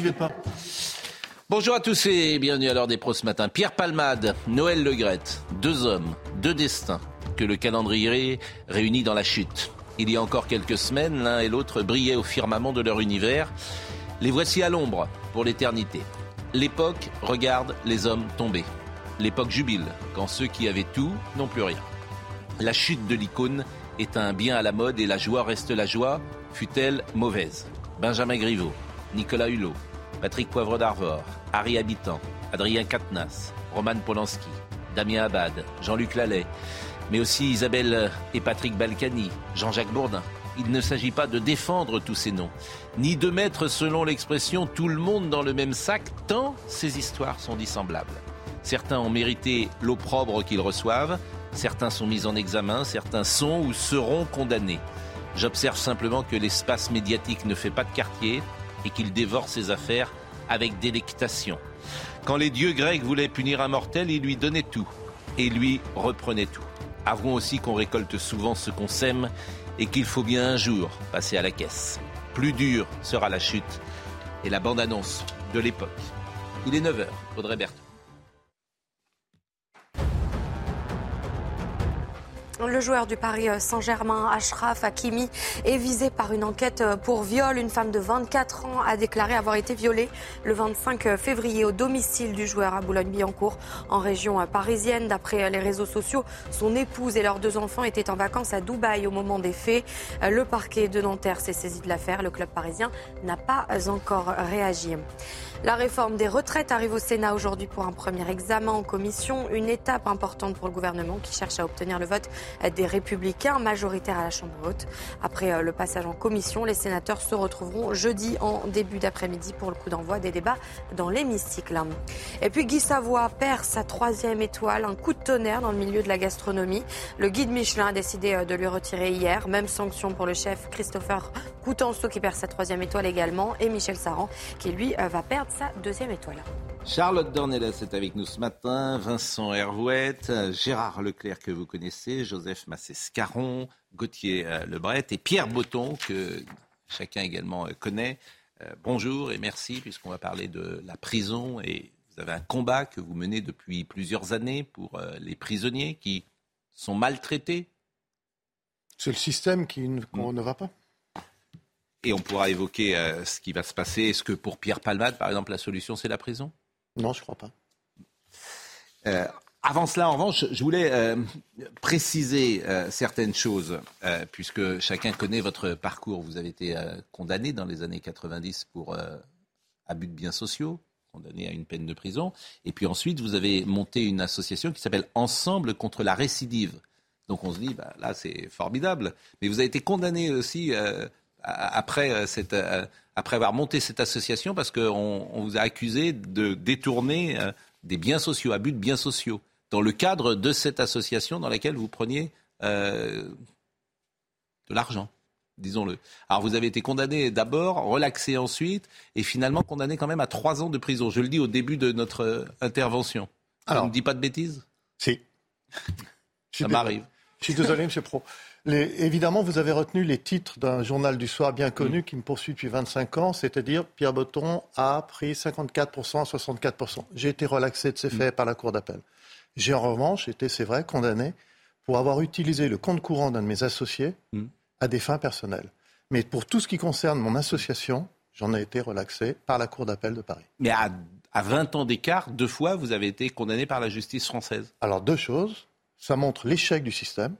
Vais pas. Bonjour à tous et bienvenue à l'heure des pros ce matin. Pierre Palmade, Noël Legrette, deux hommes, deux destins que le calendrier réunit dans la chute. Il y a encore quelques semaines, l'un et l'autre brillaient au firmament de leur univers. Les voici à l'ombre pour l'éternité. L'époque regarde les hommes tomber. L'époque jubile quand ceux qui avaient tout n'ont plus rien. La chute de l'icône est un bien à la mode et la joie reste la joie, fut-elle mauvaise? Benjamin Griveaux, Nicolas Hulot, Patrick Poivre d'Arvor, Harry Habitant, Adrien Quatennens, Roman Polanski, Damien Abad, Jean-Luc Lallet, mais aussi Isabelle et Patrick Balkany, Jean-Jacques Bourdin. Il ne s'agit pas de défendre tous ces noms, ni de mettre, selon l'expression, tout le monde dans le même sac, tant ces histoires sont dissemblables. Certains ont mérité l'opprobre qu'ils reçoivent, certains sont mis en examen, certains sont ou seront condamnés. J'observe simplement que l'espace médiatique ne fait pas de quartier et qu'il dévore ses affaires avec délectation. Quand les dieux grecs voulaient punir un mortel, ils lui donnaient tout et lui reprenaient tout. Avouons aussi qu'on récolte souvent ce qu'on sème et qu'il faut bien un jour passer à la caisse. Plus dure sera la chute et la bande-annonce de l'époque. Il est 9h, Audrey Berthaud. Le joueur du Paris Saint-Germain, Ashraf Hakimi, est visé par une enquête pour viol. Une femme de 24 ans a déclaré avoir été violée le 25 février au domicile du joueur à Boulogne-Billancourt, en région parisienne. D'après les réseaux sociaux, son épouse et leurs deux enfants étaient en vacances à Dubaï au moment des faits. Le parquet de Nanterre s'est saisi de l'affaire. Le club parisien n'a pas encore réagi. La réforme des retraites arrive au Sénat aujourd'hui pour un premier examen en commission, une étape importante pour le gouvernement qui cherche à obtenir le vote des républicains majoritaires à la Chambre haute. Après le passage en commission, les sénateurs se retrouveront jeudi en début d'après-midi pour le coup d'envoi des débats dans l'hémicycle. Et puis Guy Savoie perd sa troisième étoile, un coup de tonnerre dans le milieu de la gastronomie. Le guide Michelin a décidé de lui retirer hier. Même sanction pour le chef Christopher Coutenceau qui perd sa troisième étoile également et Michel Saran qui lui va perdre sa deuxième étoile. Charlotte Dornelas est avec nous ce matin, Vincent Hervouette, Gérard Leclerc que vous connaissez, Joseph Massescaron, Gauthier Lebret et Pierre Botton que chacun également connaît. Bonjour et merci puisqu'on va parler de la prison et vous avez un combat que vous menez depuis plusieurs années pour les prisonniers qui sont maltraités. C'est le système qui ne va pas. Et on pourra évoquer euh, ce qui va se passer. Est-ce que pour Pierre Palmade, par exemple, la solution, c'est la prison? Non, je ne crois pas. Euh, avant cela, en revanche, je voulais euh, préciser certaines choses, puisque chacun connaît votre parcours. Vous avez été condamné dans les années 90 pour abus de biens sociaux, condamné à une peine de prison. Et puis ensuite, vous avez monté une association qui s'appelle Ensemble contre la récidive. Donc on se dit, bah, là, c'est formidable. Mais vous avez été condamné aussi euh, après, euh, cette, euh, après avoir monté cette association parce qu'on on vous a accusé de détourner euh, des biens sociaux, abus de biens sociaux, dans le cadre de cette association dans laquelle vous preniez euh, de l'argent, disons-le. Alors vous avez été condamné d'abord, relaxé ensuite, et finalement condamné quand même à trois ans de prison. Je le dis au début de notre intervention. Alors, ne dit pas de bêtises? Si. Ça m'arrive. Je suis désolé, M. Pro. Les, évidemment, vous avez retenu les titres d'un journal du soir bien connu qui me poursuit depuis 25 ans, c'est-à-dire Pierre Botton a pris 54%, 64%. J'ai été relaxé de ces faits par la Cour d'appel. J'ai en revanche été, c'est vrai, condamné pour avoir utilisé le compte courant d'un de mes associés à des fins personnelles. Mais pour tout ce qui concerne mon association, j'en ai été relaxé par la Cour d'appel de Paris. Mais à, à 20 ans d'écart, deux fois, vous avez été condamné par la justice française. Alors deux choses. Ça montre l'échec du système.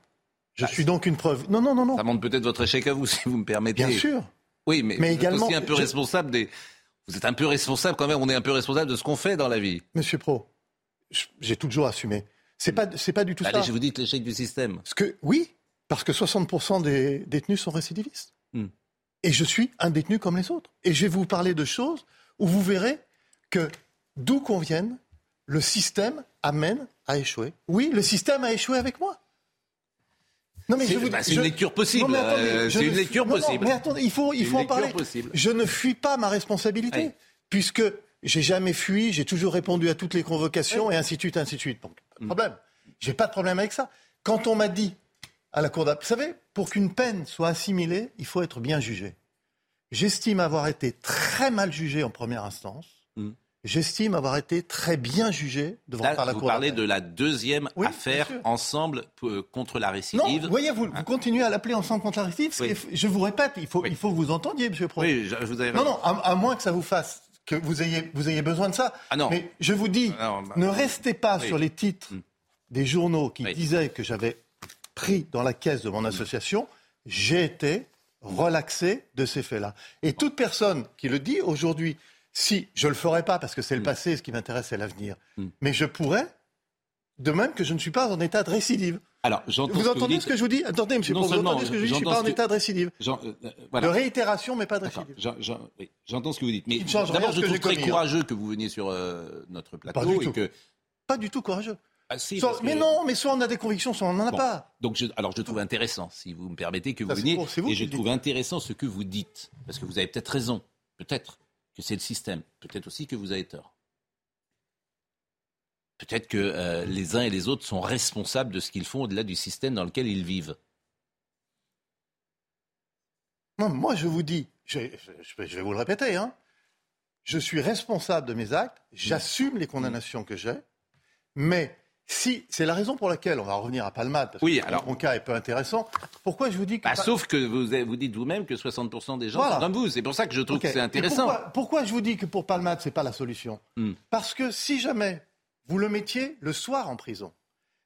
Je suis donc une preuve. Non, non, non, non. Ça montre peut-être votre échec à vous, si vous me permettez. Bien sûr. Oui, mais, Mais vous êtes aussi un peu je- responsable des. Vous êtes un peu responsable quand même. On est un peu responsable de ce qu'on fait dans la vie. Monsieur Pro, j'ai toujours assumé. C'est pas, c'est pas du tout Allez, ça. je vous dis l'échec du système. Parce que, oui, parce que 60% des détenus sont récidivistes. Hmm. Et je suis un détenu comme les autres. Et je vais vous parler de choses où vous verrez que d'où qu'on vienne, le système amène à échouer. Oui, le système a échoué avec moi. Non mais bah, c'est une lecture possible. Euh, c'est une lecture possible. mais attendez, il faut, il faut en parler. Je ne fuis pas ma responsabilité, puisque j'ai jamais fui, j'ai toujours répondu à toutes les convocations et ainsi de suite, ainsi de suite. Donc, pas de problème. J'ai pas de problème avec ça. Quand on m'a dit à la cour d'appel, vous savez, pour qu'une peine soit assimilée, il faut être bien jugé. J'estime avoir été très mal jugé en première instance. Hmm. J'estime avoir été très bien jugé devant Là, par la vous Cour. Vous parlez de la deuxième affaire ensemble euh, contre la récidive. Non, voyez, vous, vous continuez à l'appeler ensemble contre la récidive. Je vous répète, il faut, il faut que vous entendiez, Monsieur Pro. Oui, je, vous avais... Non, non, à, moins que ça vous fasse que vous ayez, vous ayez besoin de ça. Ah non. Mais je vous dis, bah, ne restez pas sur les titres hmm. des journaux qui disaient que j'avais pris dans la caisse de mon association. J'ai été relaxé de ces faits-là. Et toute personne qui le dit aujourd'hui, si je ne le ferai pas parce que c'est le mm. passé, ce qui m'intéresse, c'est l'avenir, mm. mais je pourrais, de même que je ne suis pas en état de récidive. Alors, vous entendez ce que je vous dis Attendez, monsieur, vous entendez ce que je dis Je ne suis pas en état de récidive. Euh, euh, de réitération, mais pas de récidive. J'entends ce que vous dites. Mais d'abord, je trouve très hein. courageux que vous veniez sur euh, notre plateau. Pas du tout. Que... Pas du tout courageux. Ah, mais non, mais soit on a des convictions, soit on n'en a pas. Donc alors je trouve intéressant, si vous me permettez, que vous veniez. et je trouve intéressant ce que vous dites. Parce que vous avez peut-être raison. Peut-être que c'est le système. Peut-être aussi que vous avez tort. Peut-être que euh, les uns et les autres sont responsables de ce qu'ils font au-delà du système dans lequel ils vivent. Non, moi je vous dis, je, vais vous le répéter, hein, je suis responsable de mes actes, j'assume les condamnations que j'ai, mais si, c'est la raison pour laquelle, on va revenir à Palmade, parce oui, que alors, mon cas est peu intéressant. Pourquoi je vous dis que. Bah, sauf que vous, vous dites vous-même que 60% des gens sont comme vous. C'est pour ça que je trouve que c'est intéressant. Pourquoi, je vous dis que pour Palmade, ce n'est pas la solution hmm. Parce que si jamais vous le mettiez le soir en prison,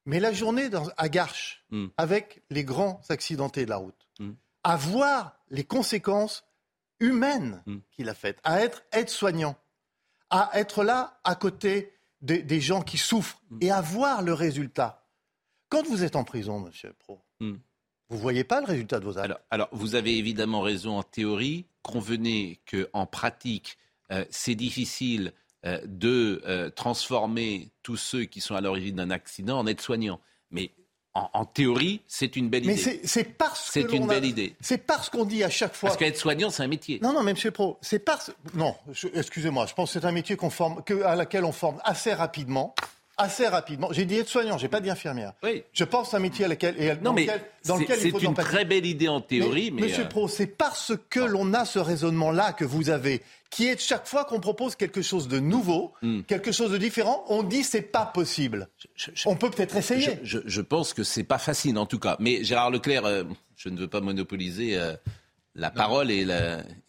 mais la journée dans, à Garches, hmm. avec les grands accidentés de la route, hmm. à voir les conséquences humaines qu'il a faites, à être aide-soignant, à être là à côté des, gens qui souffrent mm. et à voir le résultat. Quand vous êtes en prison, monsieur Pro, mm. vous ne voyez pas le résultat de vos actes. Alors, vous avez évidemment raison en théorie. Convenez qu'en pratique, euh, c'est difficile euh, de euh, transformer tous ceux qui sont à l'origine d'un accident en aides-soignants. Mais en, théorie, c'est une belle idée. Mais c'est parce que. C'est une belle idée. C'est parce qu'on dit à chaque fois. Parce qu'être soignant, c'est un métier. Non, non, mais monsieur Pro, c'est parce. Non, excusez-moi, je pense que c'est un métier qu'on forme, que, à laquelle on forme assez rapidement assez rapidement. J'ai dit aide-soignant, j'ai pas dit infirmière. Oui. Je pense à un métier à laquelle, et non, mais dans lequel il faut C'est une très belle idée en théorie, mais, Monsieur euh, Pro, c'est parce que l'on a ce raisonnement-là que vous avez, qui est chaque fois qu'on propose quelque chose de nouveau, hmm. quelque chose de différent, on dit c'est pas possible. on peut peut-être essayer. Je, pense que c'est pas facile en tout cas. Mais Gérard Leclerc, euh, je ne veux pas monopoliser. Euh, la parole et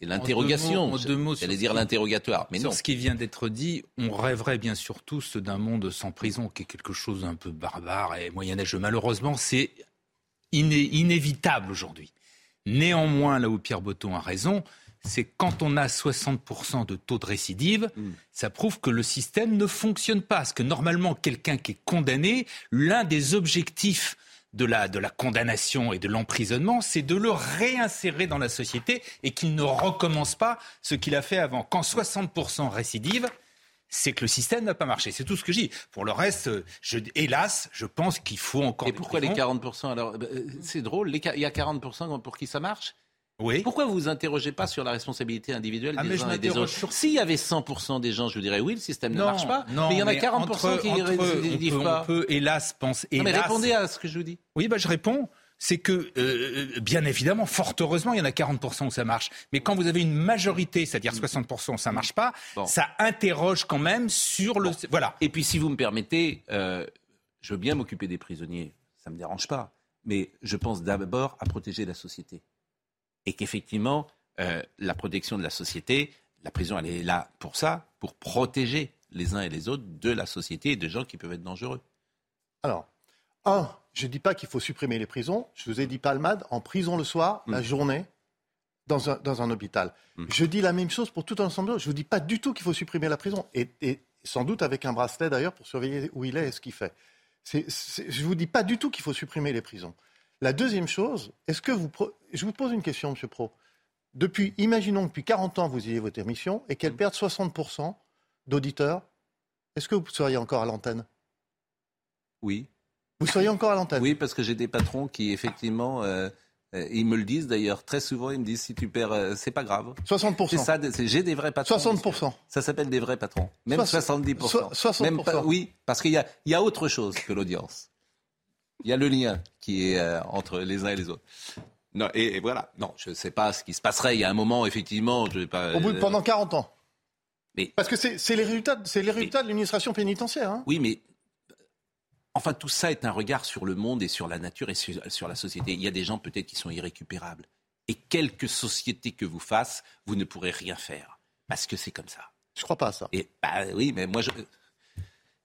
l'interrogation. J'allais dire l'interrogatoire, mais sur ce qui vient d'être dit, on rêverait bien sûr tous d'un monde sans prison, qui est quelque chose d'un peu barbare et moyenâgeux. Malheureusement, c'est inévitable aujourd'hui. Néanmoins, là où Pierre Botton a raison, c'est quand on a 60% de taux de récidive, mm. ça prouve que le système ne fonctionne pas. Parce que normalement, quelqu'un qui est condamné, l'un des objectifs de la, de la condamnation et de l'emprisonnement, c'est de le réinsérer dans la société et qu'il ne recommence pas ce qu'il a fait avant. Quand 60% récidive, c'est que le système n'a pas marché. C'est tout ce que je dis. Pour le reste, je, hélas, je pense qu'il faut encore. Et pourquoi les 40% alors euh, C'est drôle, il y a 40% pour qui ça marche? Oui. Pourquoi vous vous interrogez pas sur la responsabilité individuelle ah, des uns et des autres S'il y avait 100% des gens, je dirais oui, le système ne marche pas. mais il y en a 40% qui ne disent pas. On peut, hélas, penser. Non, mais répondez à ce que je vous dis. Oui, bah, je réponds c'est que, euh, bien évidemment, fort heureusement, il y en a 40% où ça marche. Mais quand vous avez une majorité, c'est-à-dire 60% où ça marche pas, ça interroge quand même sur le... Voilà. Et puis, si vous me permettez, euh, je veux bien m'occuper des prisonniers, ça ne me dérange pas. Mais je pense d'abord à protéger la société et qu'effectivement, euh, la protection de la société, la prison, elle est là pour ça, pour protéger les uns et les autres de la société et de gens qui peuvent être dangereux. Alors, un, je ne dis pas qu'il faut supprimer les prisons. Je vous ai dit palmade, en prison le soir, la mm. journée, dans un, dans un hôpital. Mm. Je dis la même chose pour tout un ensemble. Je ne vous dis pas du tout qu'il faut supprimer la prison. Et, et, sans doute avec un bracelet d'ailleurs pour surveiller où il est et ce qu'il fait. je ne vous dis pas du tout qu'il faut supprimer les prisons. La deuxième chose, est-ce que vous. Je vous pose une question, M. Pro. depuis, imaginons que depuis 40 ans, vous ayez votre émission et qu'elle perde 60% d'auditeurs, est-ce que vous seriez encore à l'antenne? Oui. Vous seriez encore à l'antenne? Oui, parce que j'ai des patrons qui, effectivement, euh, euh, ils me le disent d'ailleurs très souvent. Ils me disent si tu perds, euh, c'est pas grave. 60%. C'est ça, j'ai des vrais patrons. 60%. Ça s'appelle des vrais patrons. Même Soix- 70%. so- 60%. Même pas- oui, parce qu'il y a autre chose que l'audience. Il y a le lien qui est euh, entre les uns et les autres. Non, et, et voilà. Non, je ne sais pas ce qui se passerait. Il y a un moment, effectivement, je vais pas. Au bout de, euh, pendant 40 ans. Mais- Parce que c'est les résultats, c'est les résultats de l'administration pénitentiaire. hein. Oui, mais enfin, tout ça est un regard sur le monde et sur la nature et sur, sur la société. Il y a des gens peut-être qui sont irrécupérables. Et quelque société que vous fasse, vous ne pourrez rien faire. Parce que c'est comme ça. Je crois pas à ça. Et bah oui, mais moi, je,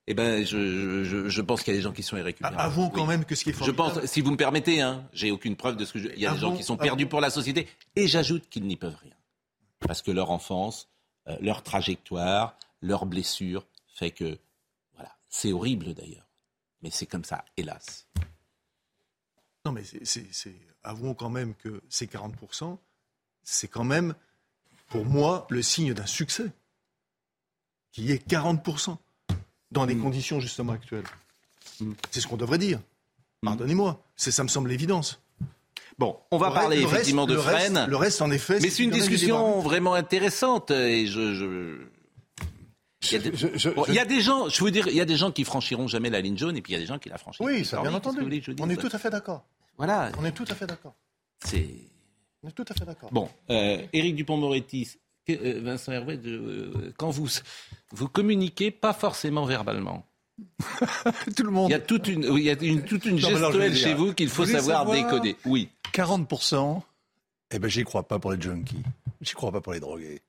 eh ben, je, je, je pense qu'il y a des gens qui sont irrécupérables. Avouons quand Oui. même que ce qui est Je pense, si vous me permettez, hein, j'ai aucune preuve de ce que je. Il y a des gens qui sont perdus pour la société, et j'ajoute qu'ils n'y peuvent rien, parce que leur enfance, euh, leur trajectoire, leurs blessures, fait que, voilà, c'est horrible d'ailleurs, mais c'est comme ça, hélas. Non, mais c'est- avouons quand même que ces 40%, c'est quand même, pour moi, le signe d'un succès. Qui est 40%. Dans les conditions justement actuelles. C'est ce qu'on devrait dire. Pardonnez-moi. C'est, ça me semble l'évidence. Bon, on va Le parler reste- effectivement de reste- Fresnes. Le reste, en effet, Mais c'est une discussion vraiment intéressante et je. je- Il y, a des... Je- je- Bon, je- il y a des gens, je veux dire, il y a des gens qui franchiront jamais la ligne jaune et puis il y a des gens qui la franchissent. Oui, ça, bien entendu. voulez On est tout à fait d'accord. Voilà, On est tout à fait d'accord. c'est. On est tout à fait d'accord. Bon, euh, Éric Dupont-Moretti, Vincent Hervé, de- euh, quand vous vous communiquez pas forcément verbalement, Tout le il monde. y a toute une, oui, il y a une- toute une Non, mais alors, je vais gestuelle dire, chez vous qu'il faut vous savoir savoir décoder. Oui. 40%, eh ben, j'y crois pas pour les junkies. J'y crois pas pour les drogués.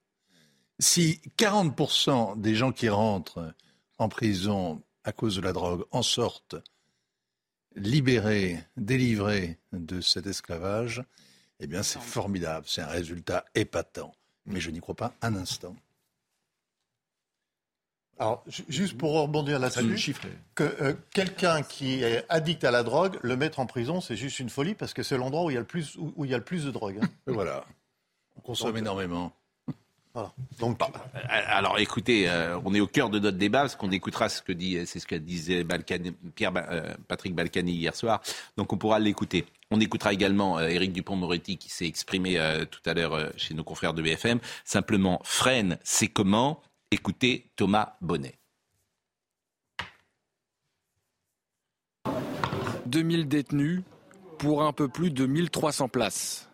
Si 40% des gens qui rentrent en prison à cause de la drogue en sortent libérés, délivrés de cet esclavage, eh bien, c'est formidable. C'est un résultat épatant. Mais je n'y crois pas un instant. Alors, ju- juste pour rebondir là-dessus, que euh, quelqu'un qui est addict à la drogue, le mettre en prison, c'est juste une folie parce que c'est l'endroit où il y a le plus, où, où il y a le plus de drogue. hein. Et voilà. On consomme Donc, énormément. Voilà. Donc, Euh, Alors écoutez, euh, on est au cœur de notre débat parce qu'on écoutera ce que dit, c'est ce que disait Balkany- Pierre, Ba- euh, Patrick Balkany hier soir. Donc on pourra l'écouter. On écoutera également euh, Éric Dupont-Moretti qui s'est exprimé euh, tout à l'heure euh, chez nos confrères de BFM. Simplement, freine, c'est comment? Écoutez Thomas Bonnet. 2000 détenus pour un peu plus de 1300 places.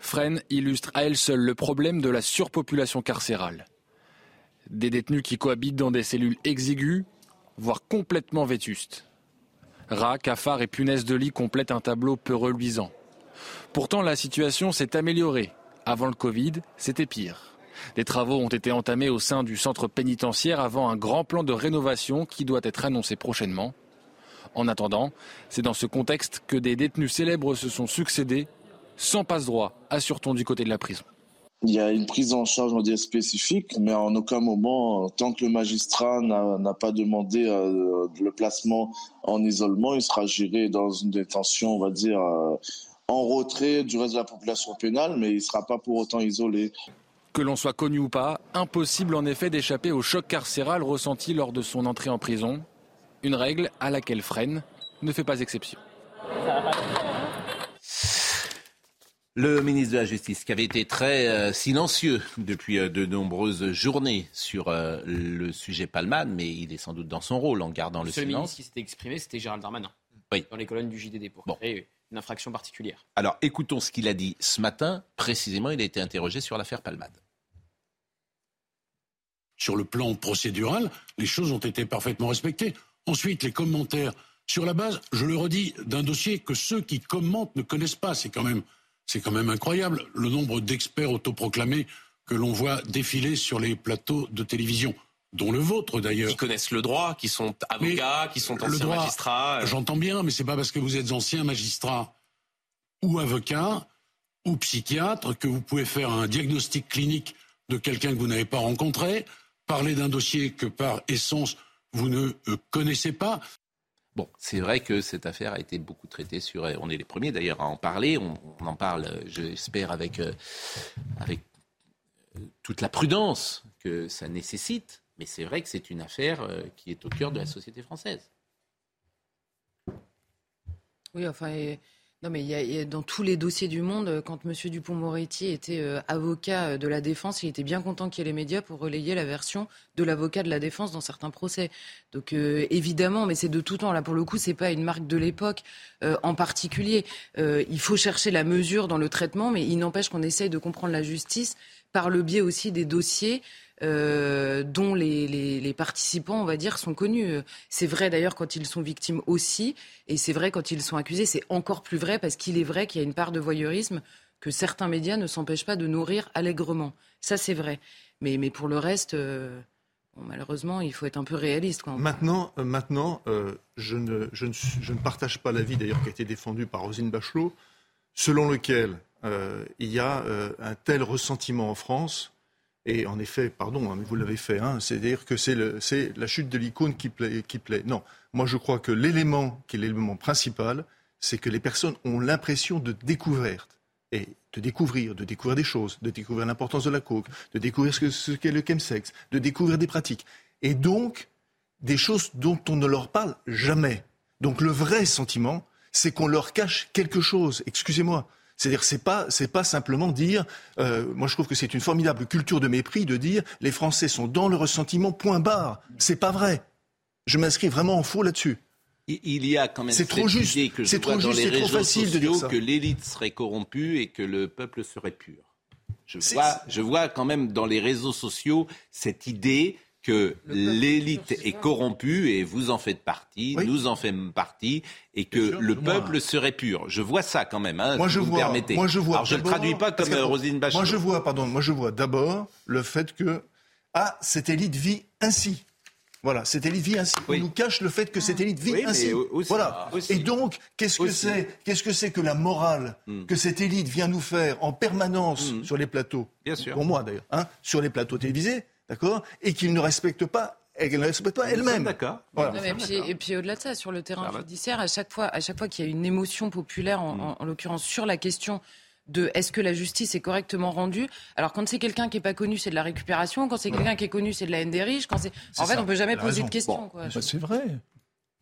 Fresnes illustre à elle seule le problème de la surpopulation carcérale. Des détenus qui cohabitent dans des cellules exiguës, voire complètement vétustes. Rats, cafards et punaises de lit complètent un tableau peu reluisant. Pourtant, la situation s'est améliorée. Avant le Covid, c'était pire. Des travaux ont été entamés au sein du centre pénitentiaire avant un grand plan de rénovation qui doit être annoncé prochainement. En attendant, c'est dans ce contexte que des détenus célèbres se sont succédés, sans passe-droit, assure-t-on du côté de la prison. Il y a une prise en charge, on dire, spécifique, mais en aucun moment, tant que le magistrat n'a pas demandé euh, le placement en isolement, il sera géré dans une détention, on va dire, euh, en retrait du reste de la population pénale, mais il ne sera pas pour autant isolé. Que l'on soit connu ou pas, impossible en effet d'échapper au choc carcéral ressenti lors de son entrée en prison. Une règle à laquelle Fresnes ne fait pas exception. Le ministre de la Justice, qui avait été très euh, silencieux depuis euh, de nombreuses journées sur euh, le sujet Palman, mais il est sans doute dans son rôle en gardant le Le seul silence. ministre qui s'était exprimé, c'était Gérald Darmanin. Oui. Dans les colonnes du JDD pour Bon. créer une infraction particulière. Alors écoutons ce qu'il a dit ce matin. Précisément, il a été interrogé sur l'affaire Palmade. Sur le plan procédural, les choses ont été parfaitement respectées. Ensuite, les commentaires sur la base, je le redis, d'un dossier que ceux qui commentent ne connaissent pas. C'est quand même, c'est quand même incroyable le nombre d'experts autoproclamés que l'on voit défiler sur les plateaux de télévision, dont le vôtre d'ailleurs. qui connaissent le droit, qui sont avocats, qui sont le anciens droit, magistrats. euh, J'entends bien, mais c'est pas parce que vous êtes ancien magistrat ou avocat ou psychiatre que vous pouvez faire un diagnostic clinique de quelqu'un que vous n'avez pas rencontré, parler d'un dossier que par essence vous ne euh, connaissez pas. C'est vrai que cette affaire a été beaucoup traitée sur. On est les premiers d'ailleurs à en parler. On, en parle, euh, j'espère, avec, euh, avec euh, toute la prudence que ça nécessite. Mais c'est vrai que c'est une affaire euh, qui est au cœur de la société française. Oui, enfin, non, mais il y dans tous les dossiers du monde, euh, quand M. Dupont-Moretti était euh, avocat euh, de la défense, il était bien content qu'il y ait les médias pour relayer la version de l'avocat de la défense dans certains procès. Donc euh, évidemment, mais c'est de tout temps. Là, pour le coup, c'est pas une marque de l'époque euh, en particulier. Il faut chercher la mesure dans le traitement, mais il n'empêche qu'on essaye de comprendre la justice par le biais aussi des dossiers euh, dont les, participants, on va dire, sont connus. C'est vrai d'ailleurs quand ils sont victimes aussi, et c'est vrai quand ils sont accusés. C'est encore plus vrai parce qu'il est vrai qu'il y a une part de voyeurisme que certains médias ne s'empêchent pas de nourrir allègrement. Ça, c'est vrai. Mais, pour le reste, euh, malheureusement, il faut être un peu réaliste. Maintenant, euh, maintenant je, ne, je, ne, partage pas l'avis d'ailleurs qui a été défendu par Rosine Bachelot, selon lequel il y a un tel ressentiment en France. Et en effet, pardon, hein, vous l'avez fait, hein, c'est-à-dire que c'est la chute de l'icône qui plaît. Non, moi je crois que l'élément qui est l'élément principal, c'est que les personnes ont l'impression de découverte et de découvrir, de découvrir des choses, de découvrir l'importance de la coke, de découvrir ce qu'est le chemsex, de découvrir des pratiques. Et donc, des choses dont on ne leur parle jamais. Donc le vrai sentiment, c'est qu'on leur cache quelque chose. Excusez-moi. C'est-à-dire, c'est pas, c'est pas simplement dire. euh, moi, je trouve que c'est une formidable culture de mépris de dire les Français sont dans le ressentiment. Point barre. C'est pas vrai. Je m'inscris vraiment en faux là-dessus. Il- y a quand même C'est cette trop juste. idée que je C'est vois trop dans juste, les trop réseaux facile de dire sociaux ça. que l'élite serait corrompue et que le peuple serait pur. Je C'est- vois, je vois quand même dans les réseaux sociaux cette idée que l'élite est corrompue et vous en faites partie, Oui. nous en faisons partie et que Bien sûr, le peuple serait pur. Je vois ça quand même, hein, Moi, si je vous me vois. permettez. Moi, je vois. Alors je ne traduis pas comme que- euh, Roselyne Bachelot. Moi, je vois, pardon. Moi, je vois d'abord le fait que ah, cette élite vit ainsi. Voilà, cette élite vit ainsi. Oui. On nous cache le fait que cette élite vit Oui, mais ainsi. aussi- voilà. aussi. Et donc, qu'est-ce que c'est Qu'est-ce que c'est que la morale Hmm. que cette élite vient nous faire en permanence Hmm. sur les plateaux? Bien sûr. Pour moi, d'ailleurs, hein, sur les plateaux télévisés, d'accord Et qu'ils ne respectent pas, et qu'elle ne respecte pas elle-même. D'accord. Voilà. Puis- et puis au-delà de ça, sur le terrain judiciaire, à chaque fois, à chaque fois qu'il y a une émotion populaire, en, en- en l'occurrence sur la question de est-ce que la justice est correctement rendue. Alors quand c'est quelqu'un qui est pas connu, c'est de la récupération. Quand c'est quelqu'un qui est connu, c'est de la haine des riches. Quand c'est, en fait, ça. on peut jamais poser raison. de questions. Bon. quoi. Bah, c'est vrai.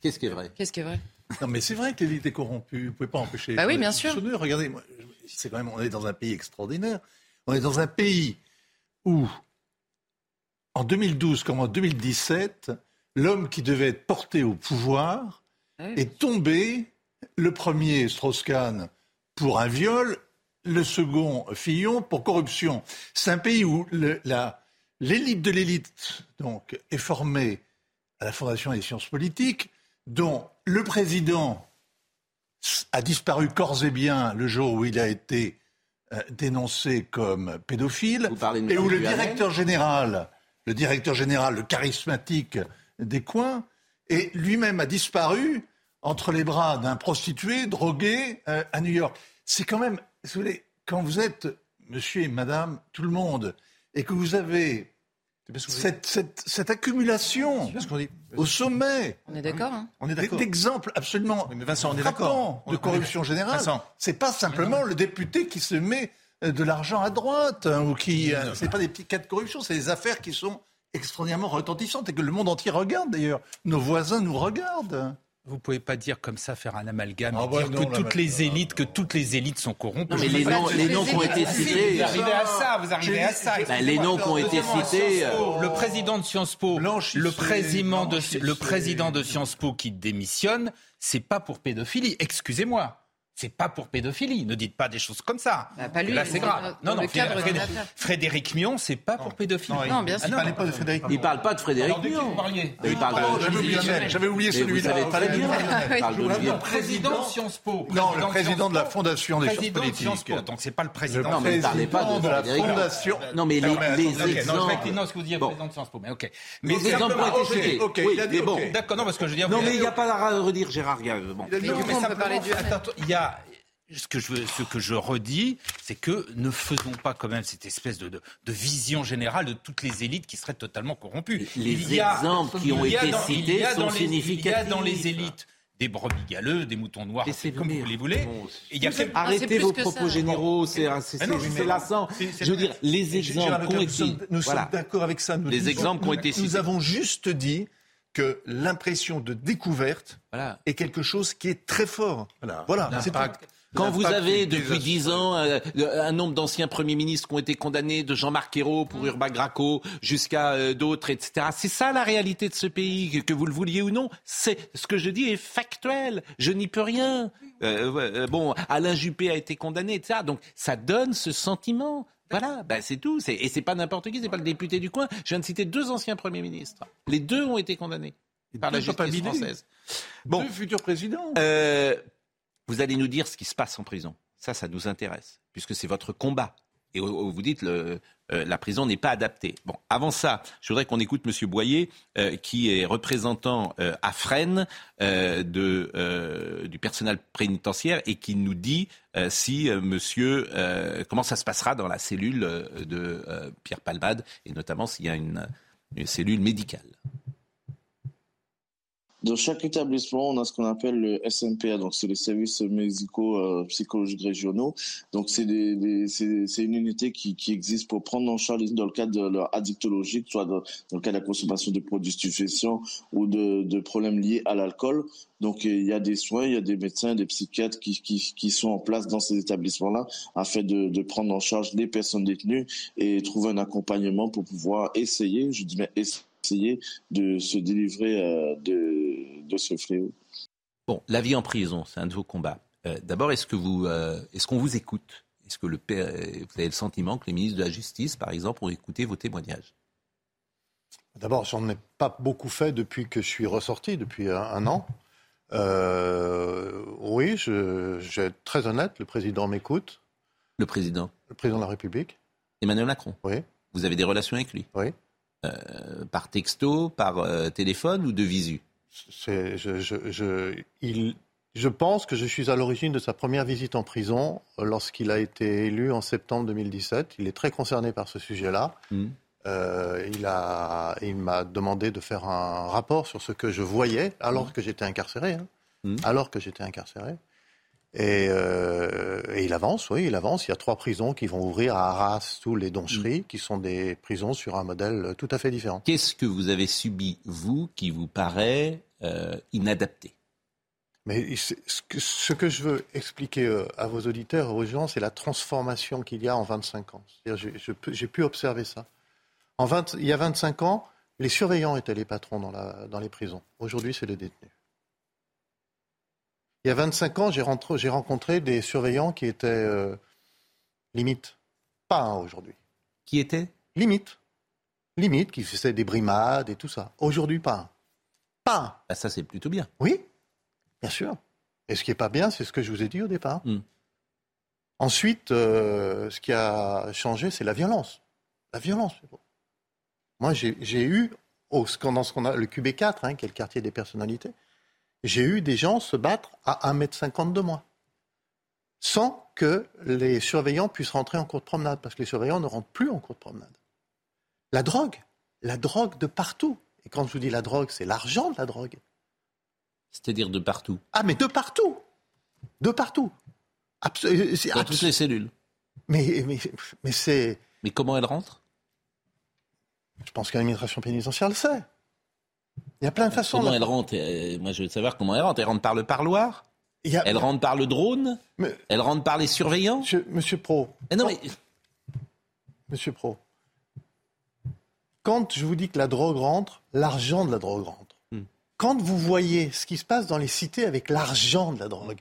Qu'est-ce qui est vrai? Qu'est-ce qui est vrai? Non, mais c'est vrai que l'élite est corrompue. Vous pouvez pas empêcher. Bah oui, les bien sûr. de se dire. Regardez, c'est quand même, on est dans un pays extraordinaire. On est dans un pays où, en 2012 comme en 2017, l'homme qui devait être porté au pouvoir Ah oui. est tombé. Le premier, Strauss-Kahn, pour un viol. Le second, Fillon, pour corruption. C'est un pays où le- la- l'élite de l'élite donc, est formée à la Fondation des sciences politiques, dont le président a disparu corps et bien le jour où il a été euh, dénoncé comme pédophile, et où le directeur général, le directeur général, le charismatique des coins, et lui-même a disparu entre les bras d'un prostitué drogué euh, à New York. C'est quand même, si vous voulez, quand vous êtes monsieur et madame, tout le monde, et que vous avez cette, cette, cette accumulation dit- au sommet. On est d'accord. hein. D'exemples absolument Oui, mais Vincent, on est de corruption générale. C'est pas simplement le député qui se met de l'argent à droite hein, ou qui. euh, c'est pas des petits cas de corruption, c'est des affaires qui sont extraordinairement retentissantes et que le monde entier regarde d'ailleurs. Nos voisins nous regardent. Vous pouvez pas dire comme ça, faire un amalgame, Ah et ouais, dire non, que toutes les élites, que toutes les élites sont corrompues. Non, mais les noms, les noms qui ont été cités. Vous arrivez à ça, vous arrivez à ça. Bah, les noms qui ont été cités. euh, Le président de Sciences Po, le président de, le président de Sciences Po qui démissionne, c'est pas pour pédophilie. Excusez-moi. C'est pas pour pédophilie. Ne dites pas des choses comme ça. Bah, pas lui, Là, mais c'est grave. Non, dans non, Frédéric, Mion, c'est pas pour pédophilie. Non, bien sûr. Il ne parlait pas de Frédéric. Il parle pas de Frédéric Mion. vous parliez Il parle de- j'avais oublié, j'avais oublié Mais vous celui-là. savez très bien. Il parle de président de Sciences Po. Non, le président de la. Fondation des sciences Président de Sciences politiques. Po. Donc c'est pas le président. Non, mais ne parlez pas de Frédéric Mion. Fondation. Non, mais les, Non, mais non, exemples. effectivement, ce que vous dites, président de Sciences Po. Mais ok. Les exemples simplement, ont été ok, il a dit mais bon. D'accord, non, parce que je veux dire. Non, mais il n'y a pas à redire Gérard Gall. Bon. Il Mais il y a ce que je veux, ce que je redis, c'est que ne faisons pas quand même cette espèce de, de, de vision générale de toutes les élites qui seraient totalement corrompues. Les Il y a- exemples qui ont été dans- cités sont dans les- Il y a significatifs. dans les élites des brebis galeux, des moutons noirs, comme vous les voulez. Et il y a quelques- Arrêtez vos propos ça. généraux, c'est lassant. Je veux dire, les exemples qui ont été... nous sommes, nous d'accord avec ça. Nous, Les nous- exemples qui ont nous- été Nous cités. avons juste dit que l'impression de découverte Voilà. est quelque chose qui est très fort. Voilà. c'est tout. L'impact- Quand vous avez depuis dix ans euh, un nombre d'anciens premiers ministres qui ont été condamnés, de Jean-Marc Ayrault pour Urbain Graco jusqu'à euh, d'autres, etc. C'est ça la réalité de ce pays, que, vous le vouliez ou non. C'est ce que je dis est factuel. Je n'y peux rien. Euh, euh, bon, Alain Juppé a été condamné, etc. Donc ça donne ce sentiment. Voilà, ben c'est tout. Et c'est pas n'importe qui, c'est pas le député du coin. Je viens de citer deux anciens premiers ministres. Les deux ont été condamnés par la justice française. Bon, Deux futurs présidents. euh, vous allez nous dire ce qui se passe en prison. Ça, ça nous intéresse, puisque c'est votre combat. Et vous dites le, euh, la prison n'est pas adaptée. Bon, avant ça, je voudrais qu'on écoute Monsieur Boyer, euh, qui est représentant euh, à Fresnes du personnel pénitentiaire et qui nous dit si Monsieur comment ça se passera dans la cellule de Pierre Palmade et notamment s'il y a une cellule médicale. Dans chaque établissement, on a ce qu'on appelle le SMPA, donc c'est les services médicaux euh, psychologiques régionaux. Donc c'est une unité qui, existe pour prendre en charge dans le cadre de leur addictologie, soit dans, le cas de la consommation de produits stupéfiants ou de, problèmes liés à l'alcool. Donc il y a des soins, il y a des médecins, des psychiatres qui sont en place dans ces établissements-là afin de, de prendre en charge les personnes détenues et trouver un accompagnement pour pouvoir essayer, je dis bien essayer de se délivrer euh, de, de ce fléau. Bon, la vie en prison, c'est un de vos combats. Euh, D'abord, est-ce que vous, euh, est-ce qu'on vous écoute? Est-ce que le, père- euh, vous avez le sentiment que les ministres de la Justice, par exemple, ont écouté vos témoignages? D'abord, j'en ai pas beaucoup fait depuis que je suis ressorti, depuis un, un an. Euh, oui, je, je vais être très honnête, le président m'écoute, Le président? Le président de la République. Emmanuel Macron? Oui. Vous avez des relations avec lui? Oui. Euh, par texto, par euh, téléphone ou de visu? Je, je, je, il, je pense que je suis à l'origine de sa première visite en prison euh, lorsqu'il a été élu en septembre 2017. Il est très concerné par ce sujet-là. Hmm. Euh, il, m'a demandé de faire un rapport sur ce que je voyais alors que j'étais incarcéré. hein. Hmm. Alors que j'étais incarcéré. Et, euh, et il avance, oui, il avance. Il y a trois prisons qui vont ouvrir à Arras, tous les Doncheries, qui sont des prisons sur un modèle tout à fait différent. Qu'est-ce que vous avez subi, vous, qui vous paraît euh, inadapté? Mais ce que, ce que je veux expliquer euh, à vos auditeurs et aux gens, c'est la transformation qu'il y a en 25 ans. J'ai- pu observer ça. En 20 il y a 25 ans, les surveillants étaient les patrons dans, la- dans les prisons. Aujourd'hui, c'est les détenus. Il y a 25 ans, j'ai rentré- j'ai rencontré des surveillants qui étaient euh, limite. Pas un aujourd'hui. Qui était Limite. Limite, qui faisaient des brimades et tout ça. Aujourd'hui, pas un. Pas un. Ah, Ça, c'est plutôt bien. Oui, bien sûr. Et ce qui n'est pas bien, c'est ce que je vous ai dit au départ. Mm. Ensuite, euh, ce qui a changé, c'est la violence. La violence. Moi, j'ai j'ai eu, au, dans ce qu'on a, le QB4, hein, qui est le quartier des personnalités, j'ai eu des gens se battre à 1m50 de moi. Sans que les surveillants puissent rentrer en cours de promenade, parce que les surveillants ne rentrent plus en cours de promenade. La drogue, la drogue de partout. Et quand je vous dis la drogue, c'est l'argent de la drogue. C'est-à-dire de partout. Ah, mais de partout De partout Abs- euh, Dans toutes les cellules. Mais, mais, mais c'est. Mais comment elle rentre? Je pense que l'administration pénitentiaire le sait. Il y a plein de façons. Comment elle rentre Moi, je veux savoir comment elle rentre. Elle rentre par le parloir a- Elle rentre par le drone Mais- Elle rentre par les surveillants Monsieur, Monsieur Pro, Mais non, mais Monsieur Pro, quand je vous dis que la drogue rentre, l'argent de la drogue rentre. Hmm. Quand vous voyez ce qui se passe dans les cités avec l'argent de la drogue,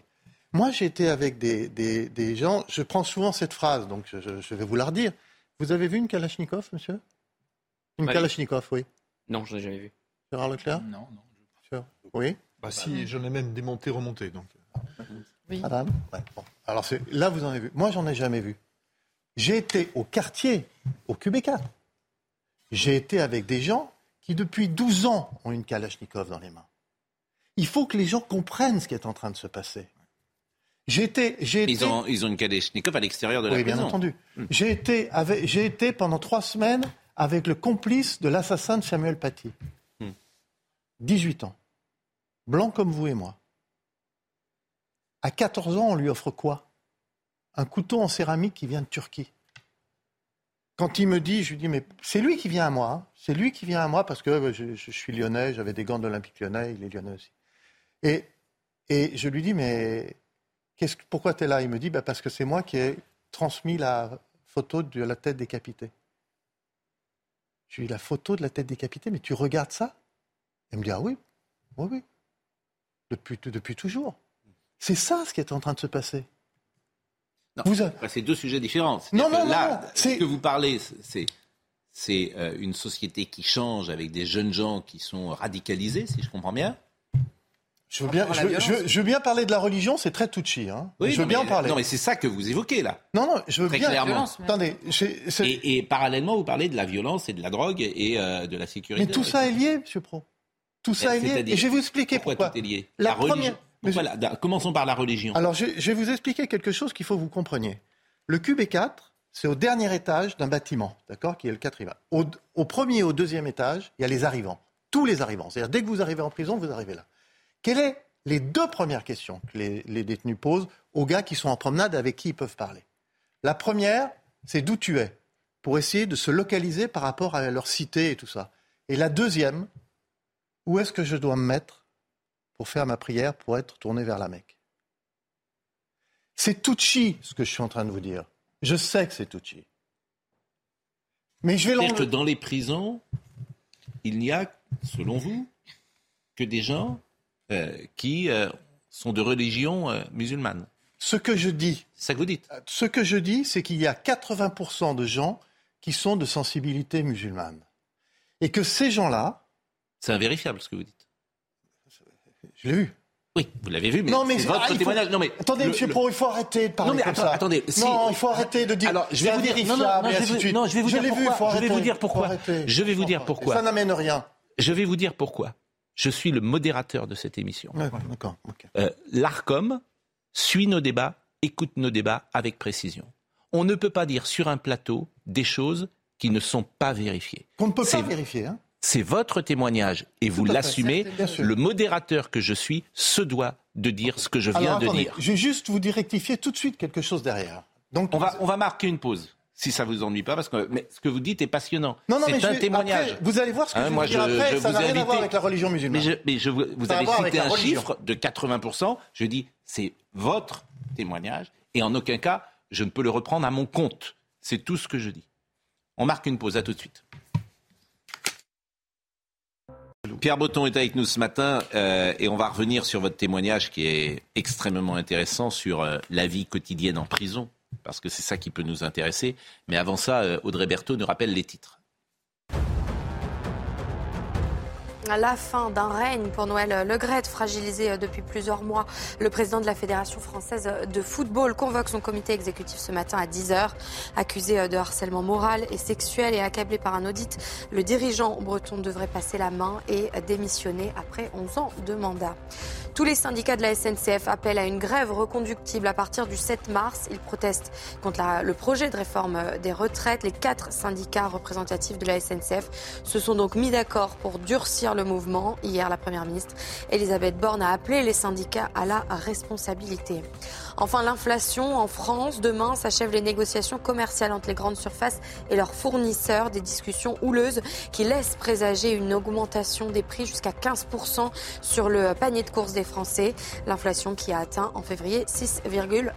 moi j'ai été avec des, des- des gens, je prends souvent cette phrase, donc je, je- je vais vous la redire. Vous avez vu une Kalachnikov, monsieur? Une Oui. Kalachnikov, oui. Non, je l'ai jamais vu. Gérard Leclerc Non, non. Oui Bah si, j'en ai même démonté, remonté. Donc. Oui. Madame Ouais, bon. Alors c'est- là, vous en avez vu. Moi, j'en ai jamais vu. J'ai été au quartier, au QB4. J'ai été avec des gens qui, depuis 12 ans, ont une Kalachnikov dans les mains. Il faut que les gens comprennent ce qui est en train de se passer. J'ai été, j'ai été... ils ont, ils ont une Kalachnikov à l'extérieur de la Oui, bien prison. entendu. J'ai été, avec- été pendant trois semaines avec le complice de l'assassin de Samuel Paty. Hmm. 18 ans. Blanc comme vous et moi. À 14 ans, on lui offre quoi? Un couteau en céramique qui vient de Turquie. Quand il me dit, je lui dis, mais c'est lui qui vient à moi. hein. C'est lui qui vient à moi parce que euh, je, suis lyonnais, j'avais des gants de l'Olympique lyonnais, il est lyonnais aussi. Et, je lui dis, mais pourquoi tu es là? Il me dit, bah, parce que c'est moi qui ai transmis la photo de la tête décapitée. Je lui dis, la photo de la tête décapitée, mais tu regardes ça? Il me dit, ah oui, oui, oui. Depuis, depuis toujours. C'est ça ce qui est en train de se passer. Non, Vous a- c'est deux sujets différents. Non, non, là, non, ce c'est- que vous parlez, c'est c'est euh, une société qui change avec des jeunes gens qui sont radicalisés, si je comprends bien. Je veux, bien, je, veux, je veux- je veux bien parler de la religion, c'est très touchy. Hein. je veux bien mais, en parler. Non, mais c'est ça que vous évoquez là. Non, non, je veux Très bien. clairement. Attendez, j'ai- c'est- Et, et parallèlement, vous parlez de la violence et de la drogue et euh, de la sécurité. mais tout ça est lié, Monsieur Pro. Tout ça est lié. Et je vais vous expliquer pourquoi, pourquoi. tout est lié. La première- Pourquoi la- da- Commençons par la religion. Alors, je, je vais vous expliquer quelque chose qu'il faut que vous compreniez. Le QB4, c'est au dernier étage d'un bâtiment, d'accord, qui est le quatrième. Au, au premier et au deuxième étage, il y a les arrivants. Tous les arrivants. C'est-à-dire, dès que vous arrivez en prison, vous arrivez là. Quelles sont les deux premières questions que les, les détenus posent aux gars qui sont en promenade avec qui ils peuvent parler? La première, c'est d'où tu es, pour essayer de se localiser par rapport à leur cité et tout ça. Et la deuxième, où est-ce que je dois me mettre pour faire ma prière, pour être tourné vers la Mecque? C'est touchy ce que je suis en train de vous dire. Je sais que c'est touchy. Mais je vais C'est-à-dire que dans les prisons, il n'y a, selon vous, que des gens euh, qui euh, sont de religion euh, musulmane. Ce que je dis, ça que vous dites. ce que je dis, c'est qu'il y a 80% de gens qui sont de sensibilité musulmane. Et que ces gens-là, C'est invérifiable ce que vous dites. je l'ai vu. Oui, vous l'avez vu, mais, non, mais c'est ah, votre faut- témoignage. Non, mais attendez, le- Monsieur le- Pro, il faut arrêter de parler Non, mais comme attends- ça. attendez, si- non, il faut arrêter de dire. Alors, je vais vous dire. Non, non, non, je vais non, je vais vous dire l'ai vu, faut pourquoi. Je vais arrêter. vous dire Faut pourquoi. arrêter. Je vais vous dire pourquoi. Ça n'amène rien. Je vais vous dire pourquoi. Je suis le modérateur de cette émission. D'accord. Euh, L'ARCOM suit nos débats, écoute nos débats avec précision. On ne peut pas dire sur un plateau des choses qui ne sont pas vérifiées. Qu'on ne peut pas vérifier. Hein. C'est votre témoignage et vous l'assumez. Le modérateur que je suis se doit de dire ce que je viens Alors, de dire. je vais juste vous dire rectifier tout de suite quelque chose derrière. Donc, On va, on va marquer une pause, si ça vous ennuie pas, parce que mais ce que vous dites est passionnant. Non, non, C'est un vais- témoignage. après, vous allez voir ce que Hein, je vais dire je- après. je ça vous n'a rien à voir avec la religion musulmane. Mais, je, mais je vous, Ça avez cité un chiffre de 80%. Je dis, c'est votre témoignage et en aucun cas, je ne peux le reprendre à mon compte. C'est tout ce que je dis. On marque une pause, à tout de suite. Pierre Botton est avec nous ce matin euh, et on va revenir sur votre témoignage qui est extrêmement intéressant sur euh, la vie quotidienne en prison, parce que c'est ça qui peut nous intéresser. Mais avant ça, euh, Audrey Berthaud nous rappelle les titres. La fin d'un règne pour Noël Legrette, fragilisé depuis plusieurs mois. Le président de la Fédération française de football convoque son comité exécutif ce matin à 10h. Accusé de harcèlement moral et sexuel et accablé par un audit, le dirigeant breton devrait passer la main et démissionner après 11 ans de mandat. Tous les syndicats de la SNCF appellent à une grève reconductible à partir du 7 mars. Ils protestent contre la- le projet de réforme des retraites. Les quatre syndicats représentatifs de la SNCF se sont donc mis d'accord pour durcir le mouvement. Hier, la Première ministre Elisabeth Borne a appelé les syndicats à la responsabilité. Enfin, l'inflation en France. Demain s'achèvent les négociations commerciales entre les grandes surfaces et leurs fournisseurs. Des discussions houleuses qui laissent présager une augmentation des prix jusqu'à 15% sur le panier de courses des Français. L'inflation qui a atteint en février 6,2%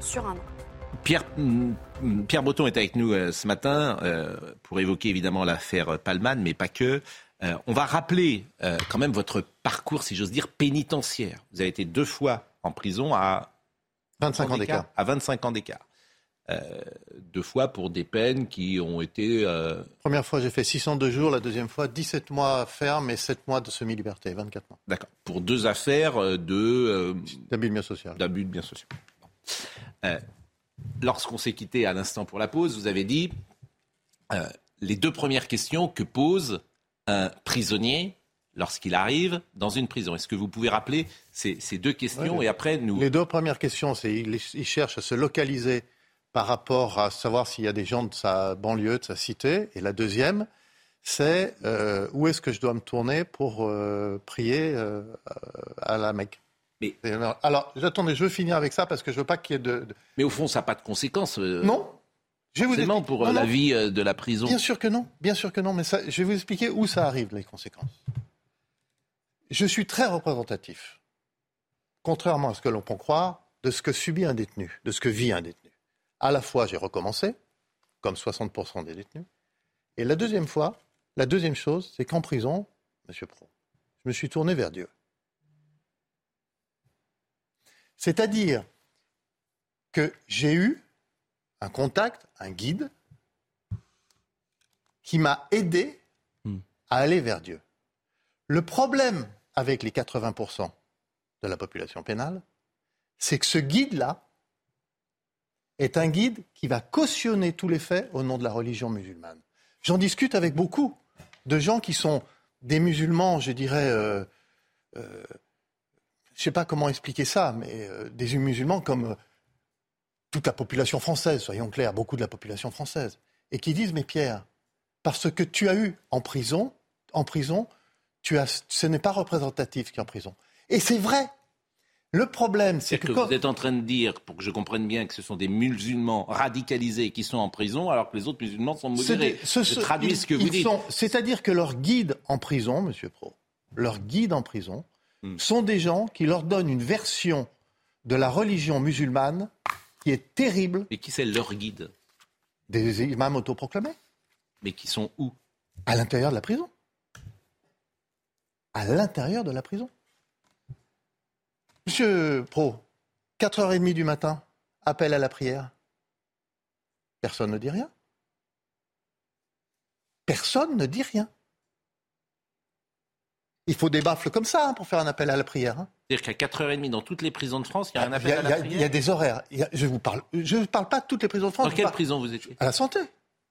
sur un an. Pierre, mm, Pierre Breton est avec nous euh, ce matin euh, pour évoquer évidemment l'affaire Palman, mais pas que. Euh, on va rappeler euh, quand même votre parcours, si j'ose dire, pénitentiaire. Vous avez été deux fois en prison à 25 ans d'écart. À 25 ans d'écart. Euh, deux fois pour des peines qui ont été euh, Première fois, j'ai fait 602 jours. La deuxième fois, 17 mois ferme et 7 mois de semi-liberté, 24 mois. d'accord pour deux affaires de D'abus de bien social. d'abus de biens sociaux. Euh, Lorsqu'on s'est quitté à l'instant pour la pause, vous avez dit les deux premières questions que pose un prisonnier lorsqu'il arrive dans une prison. Est-ce que vous pouvez rappeler ces, ces deux questions Ouais, et après nous Les deux premières questions, c'est il, il cherche à se localiser par rapport à savoir s'il y a des gens de sa banlieue, de sa cité. Et la deuxième, c'est euh, où est-ce que je dois me tourner pour euh, prier euh, à la Mecque? Mais, alors, alors, attendez, je veux finir avec ça parce que je veux pas qu'il y ait de. de... mais au fond, ça n'a pas de conséquences. Non. Je vais vous expliquer. pour Non, la non. vie euh, de la prison. Bien sûr que non, bien sûr que non, mais ça, je vais vous expliquer où ça arrive, les conséquences. Je suis très représentatif, contrairement à ce que l'on peut croire, de ce que subit un détenu, de ce que vit un détenu. À la fois, j'ai recommencé, comme 60% des détenus, et la deuxième fois, la deuxième chose, c'est qu'en prison, Monsieur Pro, je me suis tourné vers Dieu. C'est-à-dire que j'ai eu un contact, un guide, qui m'a aidé à aller vers Dieu. Le problème avec les 80% de la population pénale, c'est que ce guide-là est un guide qui va cautionner tous les faits au nom de la religion musulmane. J'en discute avec beaucoup de gens qui sont des musulmans, je dirais, euh, euh, je ne sais pas comment expliquer ça, mais euh, des musulmans comme toute la population française, soyons clairs, beaucoup de la population française, et qui disent, mais Pierre, parce que tu as eu en prison, en prison, tu as, ce n'est pas représentatif qu'en prison. Et c'est vrai. Le problème, c'est que, que quand- vous êtes en train de dire, pour que je comprenne bien, que ce sont des musulmans radicalisés qui sont en prison, alors que les autres musulmans sont modérés. des- ce- je traduis ils- ce que vous dites. C'est-à-dire que leurs guides en prison, Monsieur Pro, leurs guides en prison, Hmm. sont des gens qui leur donnent une version de la religion musulmane qui est terrible. Et qui c'est leur guide Des imams autoproclamés. Mais qui sont où À l'intérieur de la prison. À l'intérieur de la prison. Monsieur Pro, 4h30 du matin, appel à la prière. Personne ne dit rien. Personne ne dit rien. Il faut des baffles comme ça hein, pour faire un appel à la prière. hein. C'est-à-dire qu'à 4h30, dans toutes les prisons de France, il y a un Il y appel a, à la prière il y a des horaires. A- je vous parle. Je ne parle pas de toutes les prisons de France. Dans quelle parle prison vous étiez? À la santé.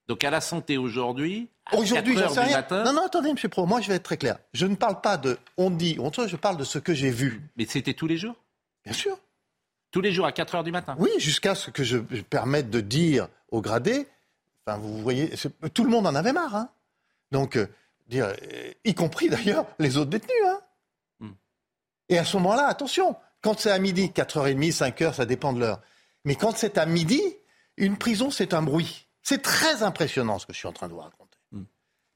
Donc à la santé aujourd'hui, Aujourd'hui, 4 j'en sais du rien. matin, Non, non, attendez, monsieur Pro. Moi, je vais être très clair. Je ne parle pas de on dit, on dit, je parle de ce que j'ai vu. mais c'était tous les jours? Bien sûr. Tous les jours à 4 heures du matin? Oui, jusqu'à ce que je, je permette de dire au gradé. Enfin, vous voyez, tout le monde en avait marre. hein. Donc, euh, dire, euh, y compris d'ailleurs les autres détenus. hein. Et à ce moment-là, attention, quand c'est à midi, 4h30, 5h, ça dépend de l'heure. Mais quand c'est à midi, une prison, c'est un bruit. C'est très impressionnant ce que je suis en train de vous raconter. Hmm.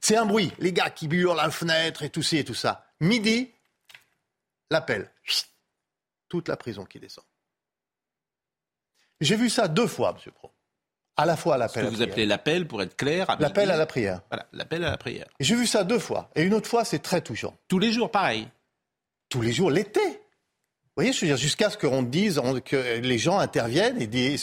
C'est un bruit. Les gars qui hurlent à la fenêtre et tout ci et tout ça. Midi, l'appel. Toute la prison qui descend. J'ai vu ça deux fois, Monsieur Pro. À la fois à Ce l'appel. que vous prière. appelez l'appel, pour être clair. L'appel à la prière. Voilà, l'appel à la prière. Et J'ai vu ça deux fois. Et une autre fois, c'est très touchant. Tous les jours, pareil. Tous les jours, l'été. Vous voyez, je veux dire, jusqu'à ce qu'on dise on- que les gens interviennent et des-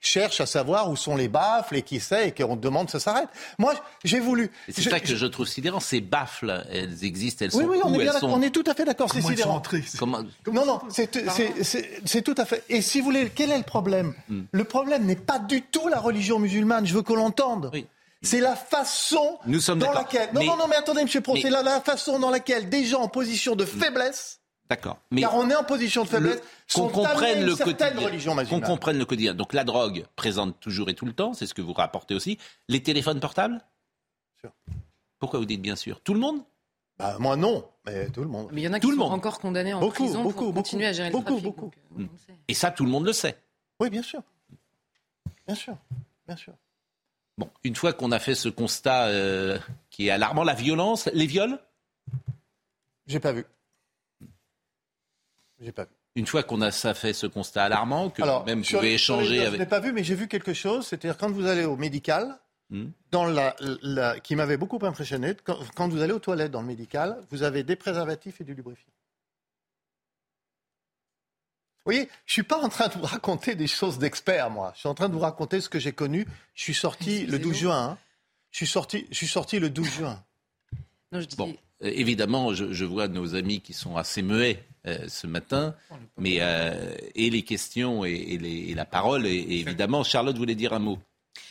cherchent à savoir où sont les baffles et qui c'est et qu'on demande que ça s'arrête. Moi, j'ai voulu. C'est ça que je- trouve sidérant. Ces baffles, elles existent, elles Oui, sont oui, on où est, bien elles d'accord. sont... on est tout à fait d'accord. C'est sidérant. Comment- Non, non, c'est tout à fait. Et si vous voulez, quel est le problème? Hmm. Le problème n'est pas du tout la religion musulmane, je veux qu'on l'entende. Oui. C'est la façon Nous sommes dans laquelle. Non, Mais- non, non, mais attendez, monsieur Pro, mais- c'est la, la façon dans laquelle des gens en position de faiblesse, D'accord. Mais car on est en position de faiblesse, qu'on comprenne le quotidien. religion Qu'on comprenne le quotidien. Donc la drogue présente toujours et tout le temps, c'est ce que vous rapportez aussi. Les téléphones portables Sûr. Pourquoi vous dites bien sûr Tout le monde? Bah, moi, non, mais tout le monde. Mais il y en a Tout qui le sont monde. encore condamnés en Beaucoup, prison beaucoup, pour continuer beaucoup, à gérer beaucoup, le trafic. beaucoup. donc, euh, sait. Et ça, tout le monde le sait. Oui, bien sûr. Bien sûr. Bien sûr. Bon, une fois qu'on a fait ce constat euh, qui est alarmant, la violence, les viols J'ai pas vu. J'ai pas vu. Une fois qu'on a ça fait ce constat alarmant, que Alors, même sur pouvez les- sur les échanger deux, Je avec... n'ai pas vu, mais j'ai vu quelque chose. C'est-à-dire quand vous allez au médical, Hmm. dans la, la- qui m'avait beaucoup impressionné, quand, quand vous allez aux toilettes dans le médical, vous avez des préservatifs et du lubrifiant. Vous voyez, je suis pas en train de vous raconter des choses d'expert, moi. Je suis en train de vous raconter ce que j'ai connu. Je suis sorti le 12 juin. hein. Je suis sorti, je suis sorti le 12 juin. Non, je dis- Bon, euh, évidemment, je, je vois nos amis qui sont assez muets euh, ce matin, mais euh, et les questions et, et les- et la parole, et, et évidemment, Charlotte voulait dire un mot.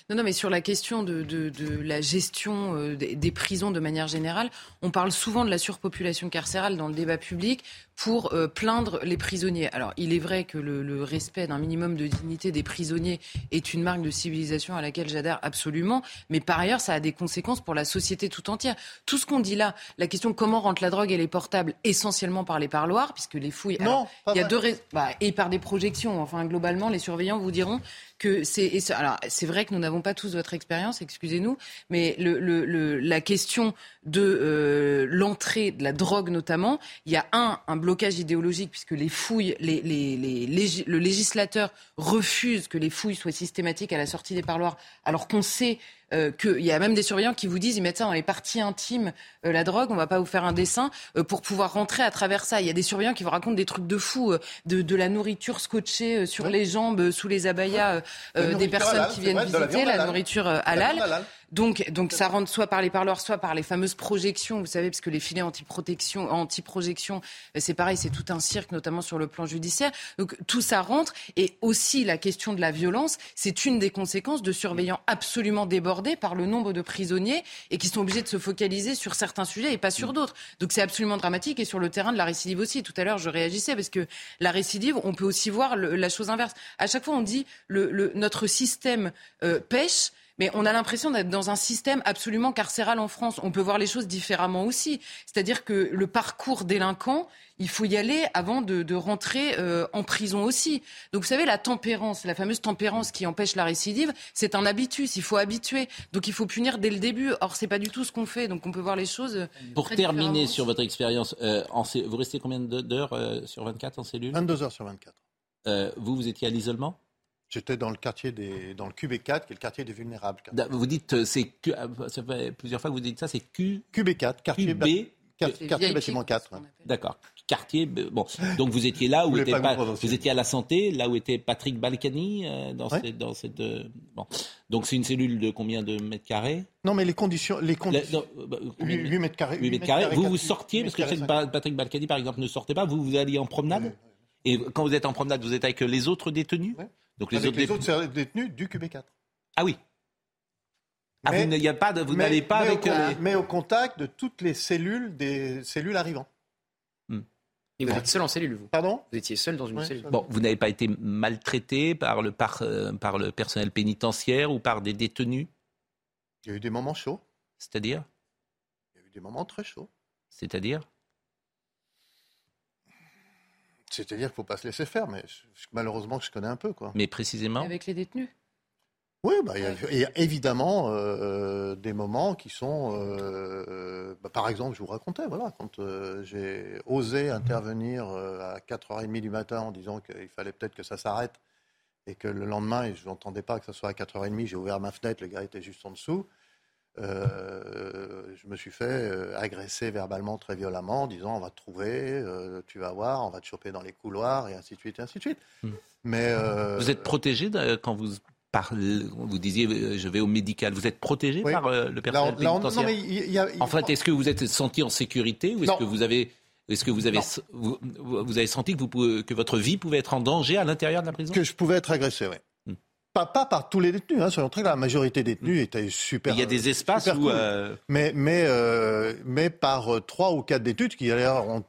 Non, non, mais sur la question de, de- de la gestion euh, des, des prisons de manière générale, on parle souvent de la surpopulation carcérale dans le débat public pour euh, plaindre les prisonniers. Alors, il est vrai que le, le respect d'un minimum de dignité des prisonniers est une marque de civilisation à laquelle j'adhère absolument, mais par ailleurs, ça a des conséquences pour la société tout entière. Tout ce qu'on dit là, la question comment rentre la drogue et les portables, essentiellement par les parloirs, puisque les fouilles... Non, alors, il y a deux bah, et par des projections. Enfin, globalement, les surveillants vous diront que c'est. Alors, c'est vrai que nous n'avons pas tous votre expérience, excusez-nous, mais le, la question de euh, l'entrée de la drogue notamment, il y a un, un blocage idéologique puisque les fouilles, le législateur refuse que les fouilles soient systématiques à la sortie des parloirs, alors qu'on sait euh, qu'il y a même des surveillants qui vous disent ils mettent ça dans les parties intimes, euh, la drogue, on va pas vous faire un dessin euh, pour pouvoir rentrer à travers ça. Il y a des surveillants qui vous racontent des trucs de fou, euh, de, de la nourriture scotchée euh, sur les jambes, euh, sous les abayas euh, La euh, des personnes halal, qui viennent vrai, la visiter, la halal. nourriture La halal. Donc, donc ça rentre soit par les parloirs, soit par les fameuses projections, vous savez, parce que les filets anti-protection, anti-projection, euh, c'est pareil, c'est tout un cirque, notamment sur le plan judiciaire. Donc tout ça rentre. Et aussi la question de la violence, c'est une des conséquences de surveillants absolument débordés par le nombre de prisonniers et qui sont obligés de se focaliser sur certains sujets et pas sur d'autres. Donc c'est absolument dramatique. Et sur le terrain de la récidive aussi, tout à l'heure je réagissais parce que la récidive, on peut aussi voir la chose inverse. À chaque fois on dit le, le- notre système euh, pêche. Mais on a l'impression d'être dans un système absolument carcéral en France. On peut voir les choses différemment aussi. C'est-à-dire que le parcours délinquant, il faut y aller avant de, de rentrer euh, en prison aussi. Donc vous savez, la tempérance, la fameuse tempérance qui empêche la récidive, c'est un habitus. Il faut habituer. Donc il faut punir dès le début. Or, c'est pas du tout ce qu'on fait. Donc on peut voir les choses. euh, Pour très terminer sur votre expérience, euh, vous restez combien d'heures euh, sur 24 en cellule? 22 heures sur 24. Euh, Vous, vous étiez à l'isolement? J'étais dans le quartier des, dans le QB4, qui est le quartier des vulnérables. Vous dites, euh, c'est euh, ça fait plusieurs fois que vous dites ça, c'est Q, QB4, quartier, QB, quartier bâtiment 4. ouais. d'accord. Quartier, b- bon. Donc vous étiez là où Vous était pas pas- vous étiez à la santé, là où était Patrick Balkany euh, dans Ouais. cette, dans cette euh, bon. Donc c'est une cellule de combien de mètres carrés? Non, mais les conditions. Les La- conditions non, euh, bah, combien de 8, mètres carrés. 8 mètres carrés. Vous, vous sortiez, parce que je sais que Patrick Balkany, par exemple, ne sortait pas. Vous, vous alliez en promenade Et quand vous êtes en promenade, vous êtes avec les autres détenus? Ouais. Donc les Avec autres les détenus. autres détenus du QB4. Ah oui. Ah, Mais- vous n'avez pas de, vous Mais- pas mais avec au, euh, mais au contact de toutes les cellules des cellules arrivant. Et vous êtes seul en cellule, vous Pardon? Vous étiez seul dans une Ouais, cellule. seul. Bon, vous n'avez pas été maltraité par le, par, euh, par le personnel pénitentiaire ou par des détenus? Il y a eu des moments chauds. C'est-à-dire? Il y a eu des moments très chauds. C'est-à-dire? C'est-à-dire qu'il ne faut pas se laisser faire, mais je- malheureusement, je connais un peu. Quoi. Mais précisément Avec les détenus. Oui, bah, il y a- il y, a évidemment euh, des moments qui sont. euh, bah, par exemple, je vous racontais, voilà, quand euh, j'ai osé intervenir euh, à 4h30 du matin en disant qu'il fallait peut-être que ça s'arrête et que le lendemain, et je n'entendais pas que ce soit à 4h30, j'ai ouvert ma fenêtre, le gars était juste en dessous. Euh, je me suis fait euh, agresser verbalement très violemment en disant on va te trouver, euh, tu vas voir, on va te choper dans les couloirs et ainsi de suite et ainsi de suite. Hmm. Mais Vous êtes protégé quand vous parlez, vous disiez je vais au médical, vous êtes protégé Oui. par le personnel on- là, on- pénitentiaire non, mais il y a- il- En fait, est-ce que vous êtes senti en sécurité ou est-ce que vous avez est-ce que vous avez vous, vous avez senti que, vous pouvez- que votre vie pouvait être en danger à l'intérieur de la prison? Que je pouvais être agressé, oui. Pas, pas par tous les détenus, hein, soyons très clairs. La majorité des détenus étaient super. Il y a des espaces où cool. euh, Mais, mais, euh, mais par euh, trois ou quatre détenus qui, ont-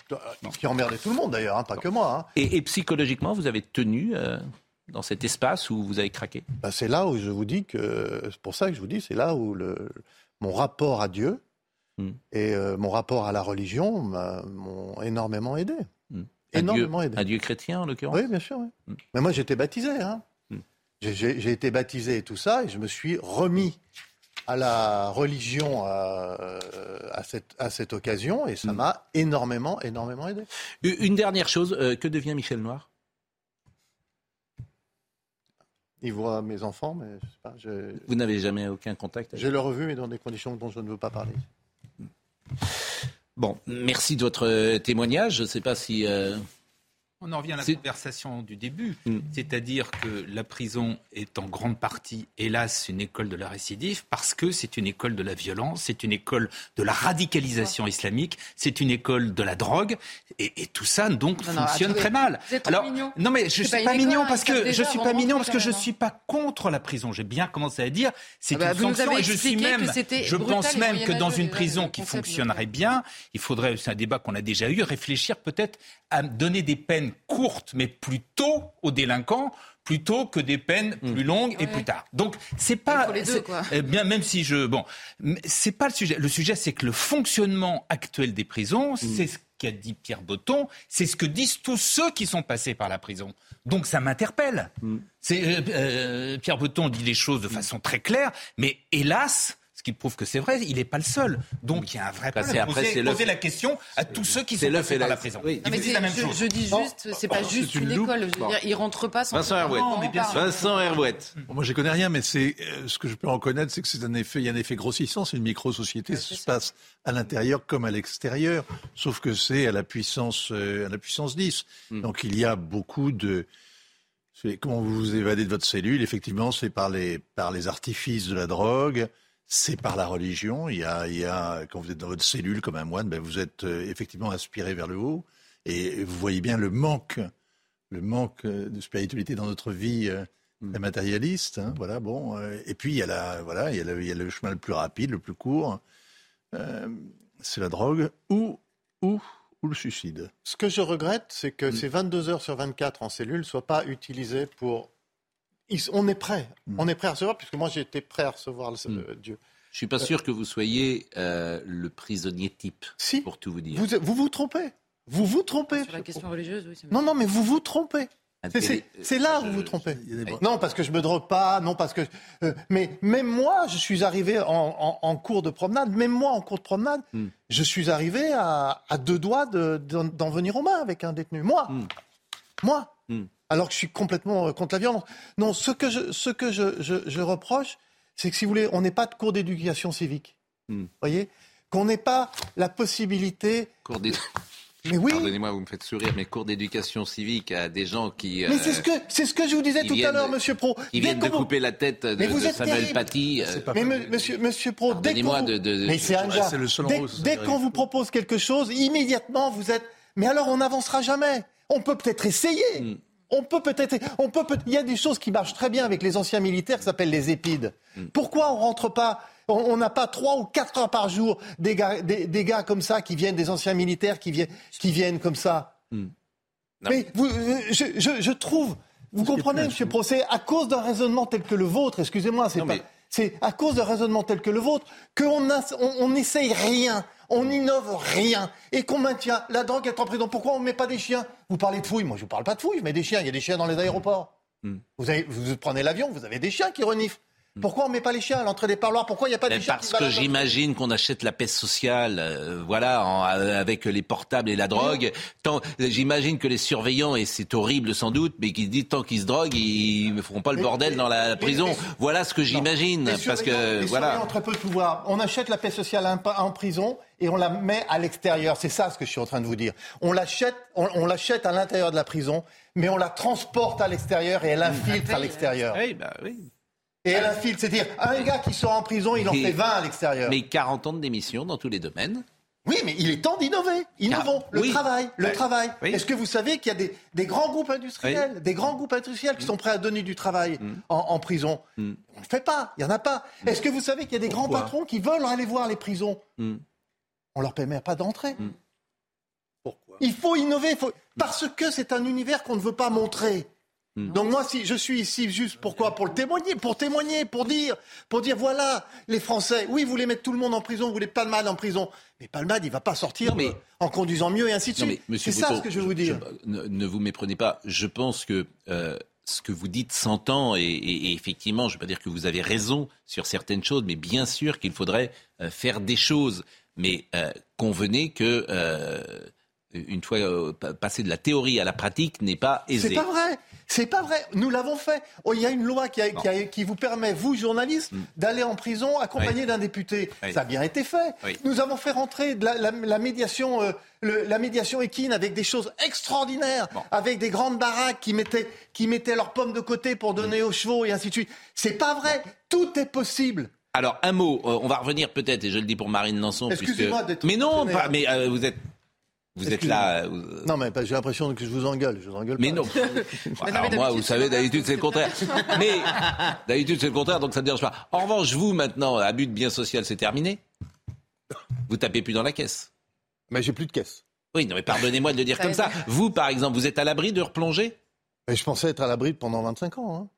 qui emmerdaient tout le monde, d'ailleurs, hein, pas que moi. hein. et, et psychologiquement vous avez tenu euh, dans cet espace où vous avez craqué? Bah, c'est là où je vous dis que. C'est pour ça que je vous dis, c'est là où le, mon rapport à Dieu Hmm. et mon rapport à la religion m'ont énormément aidé. Un Énormément Dieu, aidé. un Dieu chrétien en l'occurrence? Oui, bien sûr. oui. Mais moi, j'étais baptisé. Hein. J'ai- été baptisé et tout ça, et je me suis remis à la religion à, à cette, à cette occasion, et ça Hmm. m'a énormément, énormément aidé. Une dernière chose, euh, que devient Michel Noir? Il voit mes enfants, mais je sais pas, je- Vous n'avez jamais aucun contact avec je l'ai revu, mais dans des conditions dont je ne veux pas parler. Bon, merci de votre euh, témoignage. Je ne sais pas si euh, On en revient à la conversation du début, Mm. c'est-à-dire que la prison est en grande partie, hélas, une école de la récidive, parce que c'est une école de la violence, c'est une école de la radicalisation islamique, c'est une école de la drogue, et, et tout ça donc Non, fonctionne très mal. Vous êtes trop mignon. non mais je suis pas mignon hein, parce que je suis pas mignon rentrer parce que je suis pas contre la prison. J'ai bien commencé à dire, c'est Ah bah, une vous nous sanction et je suis même, c'était je pense même que dans une prison qui fonctionnerait bien, il faudrait, c'est un débat qu'on a déjà eu, réfléchir peut-être à donner des peines courtes, mais plus tôt aux délinquants, plutôt que des peines plus longues et Ouais. plus tard. Donc c'est pas, faut les deux, quoi. eh bien même si je, bon, c'est pas le sujet. Le sujet c'est que le fonctionnement actuel des prisons, c'est ce qu'a dit Pierre Botton, c'est ce que disent tous ceux qui sont passés par la prison. Donc ça m'interpelle. C'est euh, euh, Pierre Botton dit les choses de façon très claire, mais hélas. Prouve que c'est vrai, il n'est pas le seul. Donc il y a un vrai problème. qu'après, Poser, c'est le- poser la question à tous ceux qui sont passés fait par la- prison. oui. Ils Non, mais vous disent c'est- la même je, chose. je dis juste, c'est pas juste une école. Je veux dire, ils rentrent pas sans. Vincent qu'on Herouet. en mais bien parle. sûr. Vincent Herouette. Bon, moi, je connais rien, mais c'est euh, ce que je peux en connaître, c'est que c'est un effet, il y a un effet grossissant. C'est une micro-société, ça se passe à l'intérieur comme à l'extérieur, sauf que c'est à la puissance, euh, à la puissance 10. Donc il y a beaucoup de comment vous vous évadez de votre cellule. Effectivement, c'est par les par les artifices de la drogue. C'est par la religion. Il y, a, il y a, quand vous êtes dans votre cellule comme un moine, ben vous êtes euh, effectivement aspiré vers le haut. Et vous voyez bien le manque, le manque euh, de spiritualité dans notre vie euh, très matérialiste. hein, voilà, bon. euh, et puis il y a la, voilà, il y a le, il y a le chemin le plus rapide, le plus court. Euh, c'est la drogue ou ou ou le suicide. Ce que je regrette, c'est que ces 22 heures sur 24 en cellule ne soient pas utilisées pour. Ils- On est prêt. On est prêt à recevoir, puisque moi j'ai été prêt à recevoir le, le- Dieu. Je suis pas sûr que vous soyez euh, le prisonnier type, Si. pour tout vous dire. Vous vous, vous trompez. Vous vous trompez. Sur la question religieuse, oui. Non, non, mais vous vous trompez. Un C'est- là où vous vous trompez. Non, parce que je me drogue pas, non, parce que. euh, mais même moi, je suis arrivé en, en- en cours de promenade, même moi en cours de promenade, Hmm. je suis arrivé à, à deux doigts de- d'en venir aux mains avec un détenu. Moi Hmm. Moi Hmm. Alors que je suis complètement euh, contre la violence. Non, ce que je, ce que je, je- je reproche, c'est que si vous voulez, on n'est pas de cours d'éducation civique. Hmm. Vous voyez? Qu'on n'ait pas la possibilité. Cours Mais oui Pardonnez-moi, vous me faites sourire, mais cours d'éducation civique à des gens qui. Mais euh, c'est ce que c'est ce que je vous disais tout à l'heure, Monsieur Pro. Dès viennent qu'on de vous- couper la tête de, Mais vous de Samuel. Paty. euh, Mais me- monsieur, monsieur Pro, dès vous... de- de- Mais c'est qu'on vous propose quelque chose, immédiatement vous êtes. Mais alors on n'avancera jamais. On peut peut-être essayer. Hmm. On peut peut-être. On peut. peut- Il y a des choses qui marchent très bien avec les anciens militaires qui s'appellent les épides. Hmm. Pourquoi on rentre pas on n'a pas trois ou quatre heures par jour des gars, des, des gars comme ça qui viennent, des anciens militaires qui viennent, qui viennent comme ça? Hmm. Mais vous, euh, je, je, je trouve, vous comprenez, Monsieur Procès, à cause d'un raisonnement tel que le vôtre, excusez-moi, c'est pas, mais- c'est à cause d'un raisonnement tel que le vôtre qu'on on n'essaye rien, on n'innove rien et qu'on maintient la drogue est en prison. Pourquoi on ne met pas des chiens? Vous parlez de fouilles, moi je ne parle pas de fouilles, je mets des chiens. Il y a des chiens dans les aéroports. Hmm. Vous, avez- vous prenez l'avion, vous avez des chiens qui reniflent. Pourquoi on ne met pas les chiens à l'entrée des parloirs? Pourquoi il n'y a pas Mais des chiens parce qui que j'imagine qu'on achète la paix sociale, euh, voilà, en- euh, avec les portables et la drogue. Tant, j'imagine que les surveillants, et c'est horrible sans doute, mais qui disent tant qu'ils se droguent, ils ne feront pas le Mais- bordel mais- dans la prison. mais- voilà ce que j'imagine, parce que les voilà. surveillants ont très peu de pouvoir. On achète la paix sociale en, en prison et on la met à l'extérieur. C'est ça ce que je suis en train de vous dire. On l'achète, on, on l'achète à l'intérieur de la prison, mais on la transporte à l'extérieur et elle infiltre à l'extérieur. Oui, bah oui. Et elle infiltre, c'est-à-dire un gars qui sort en prison, il en fait 20 à l'extérieur. Mais 40 ans de démission dans tous les domaines. Oui, mais il est temps d'innover. Innovons. Le oui. travail, le travail. Oui. Est-ce que vous savez qu'il y a des, des grands groupes industriels, des grands groupes industriels qui sont prêts à donner du travail en, en prison? Mm. On ne le fait pas. Il y en a pas. Est-ce que vous savez qu'il y a des grands patrons qui veulent aller voir les prisons? Mm. On leur permet pas d'entrer. Mm. Pourquoi? Il faut innover, il faut- parce que c'est un univers qu'on ne veut pas montrer. Mm. Donc moi, si je suis ici juste pourquoi Pour le témoigner, pour témoigner, pour dire, pour dire voilà, les Français, oui, vous voulez mettre tout le monde en prison, vous voulez Palmade en prison, mais Palmade, il va pas sortir mais- en conduisant mieux et ainsi de Non, suite. C'est ça ce que je veux vous dire. je- ne, ne vous méprenez pas. Je pense que euh, ce que vous dites s'entend et, et- et effectivement, je ne veux pas dire que vous avez raison sur certaines choses, mais bien sûr qu'il faudrait euh, faire des choses. Mais euh, convenez que une fois euh, passé de la théorie à la pratique, n'est pas aisé. C'est pas vrai. C'est pas vrai. Nous l'avons fait. Oh, il y a une loi qui, a- qui a- qui vous permet, vous, journalistes, Mm. d'aller en prison accompagné Oui. d'un député. Oui. Ça a bien été fait. Oui. Nous avons fait rentrer de la, la- la médiation, euh, le- la médiation équine avec des choses extraordinaires, avec des grandes baraques qui mettaient, qui mettaient leurs pommes de côté pour Mm. donner aux chevaux et ainsi de suite. C'est pas vrai. Tout est possible. Alors, un mot, euh, on va revenir peut-être, et je le dis pour Marine Lançon. Excusez-moi puisque... d'être Mais non, pas, mais euh, vous êtes. Vous êtes là. euh, vous- Non, mais j'ai l'impression que je vous engueule. Je vous engueule Mais pas. non. Alors moi, vous savez, d'habitude, c'est le contraire. Mais d'habitude, c'est le contraire, donc ça ne dérange pas. En revanche, vous, maintenant, abus de bien social, c'est terminé. Vous tapez plus dans la caisse. Mais j'ai plus de caisse. Oui, non, mais pardonnez-moi de le dire comme ça. Vous, par exemple, vous êtes à l'abri de replonger Mais je pensais être à l'abri pendant 25 ans. hein.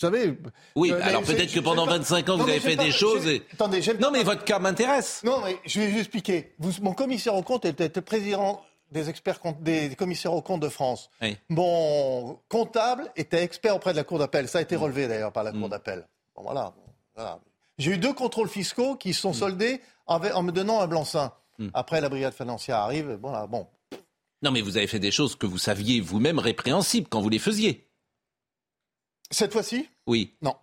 Vous savez. Oui, euh, alors peut-être que pendant pas- 25 ans, Non, vous avez fait pas- des choses. Et... Attendez, Non, mais votre cas m'intéresse. Non, mais je vais vous expliquer. Vous, mon commissaire au compte était président des experts compte- des commissaires au compte de France. Oui. Mon comptable était expert auprès de la cour d'appel. Ça a été Mm. relevé d'ailleurs par la cour d'appel. Bon, voilà. Bon, voilà. J'ai eu deux contrôles fiscaux qui se sont soldés en, en me donnant un blanc-seing. Mm. Après, la brigade financière arrive. Bon, là, bon. Non, mais vous avez fait des choses que vous saviez vous-même répréhensibles quand vous les faisiez. Cette fois-ci, Oui. non.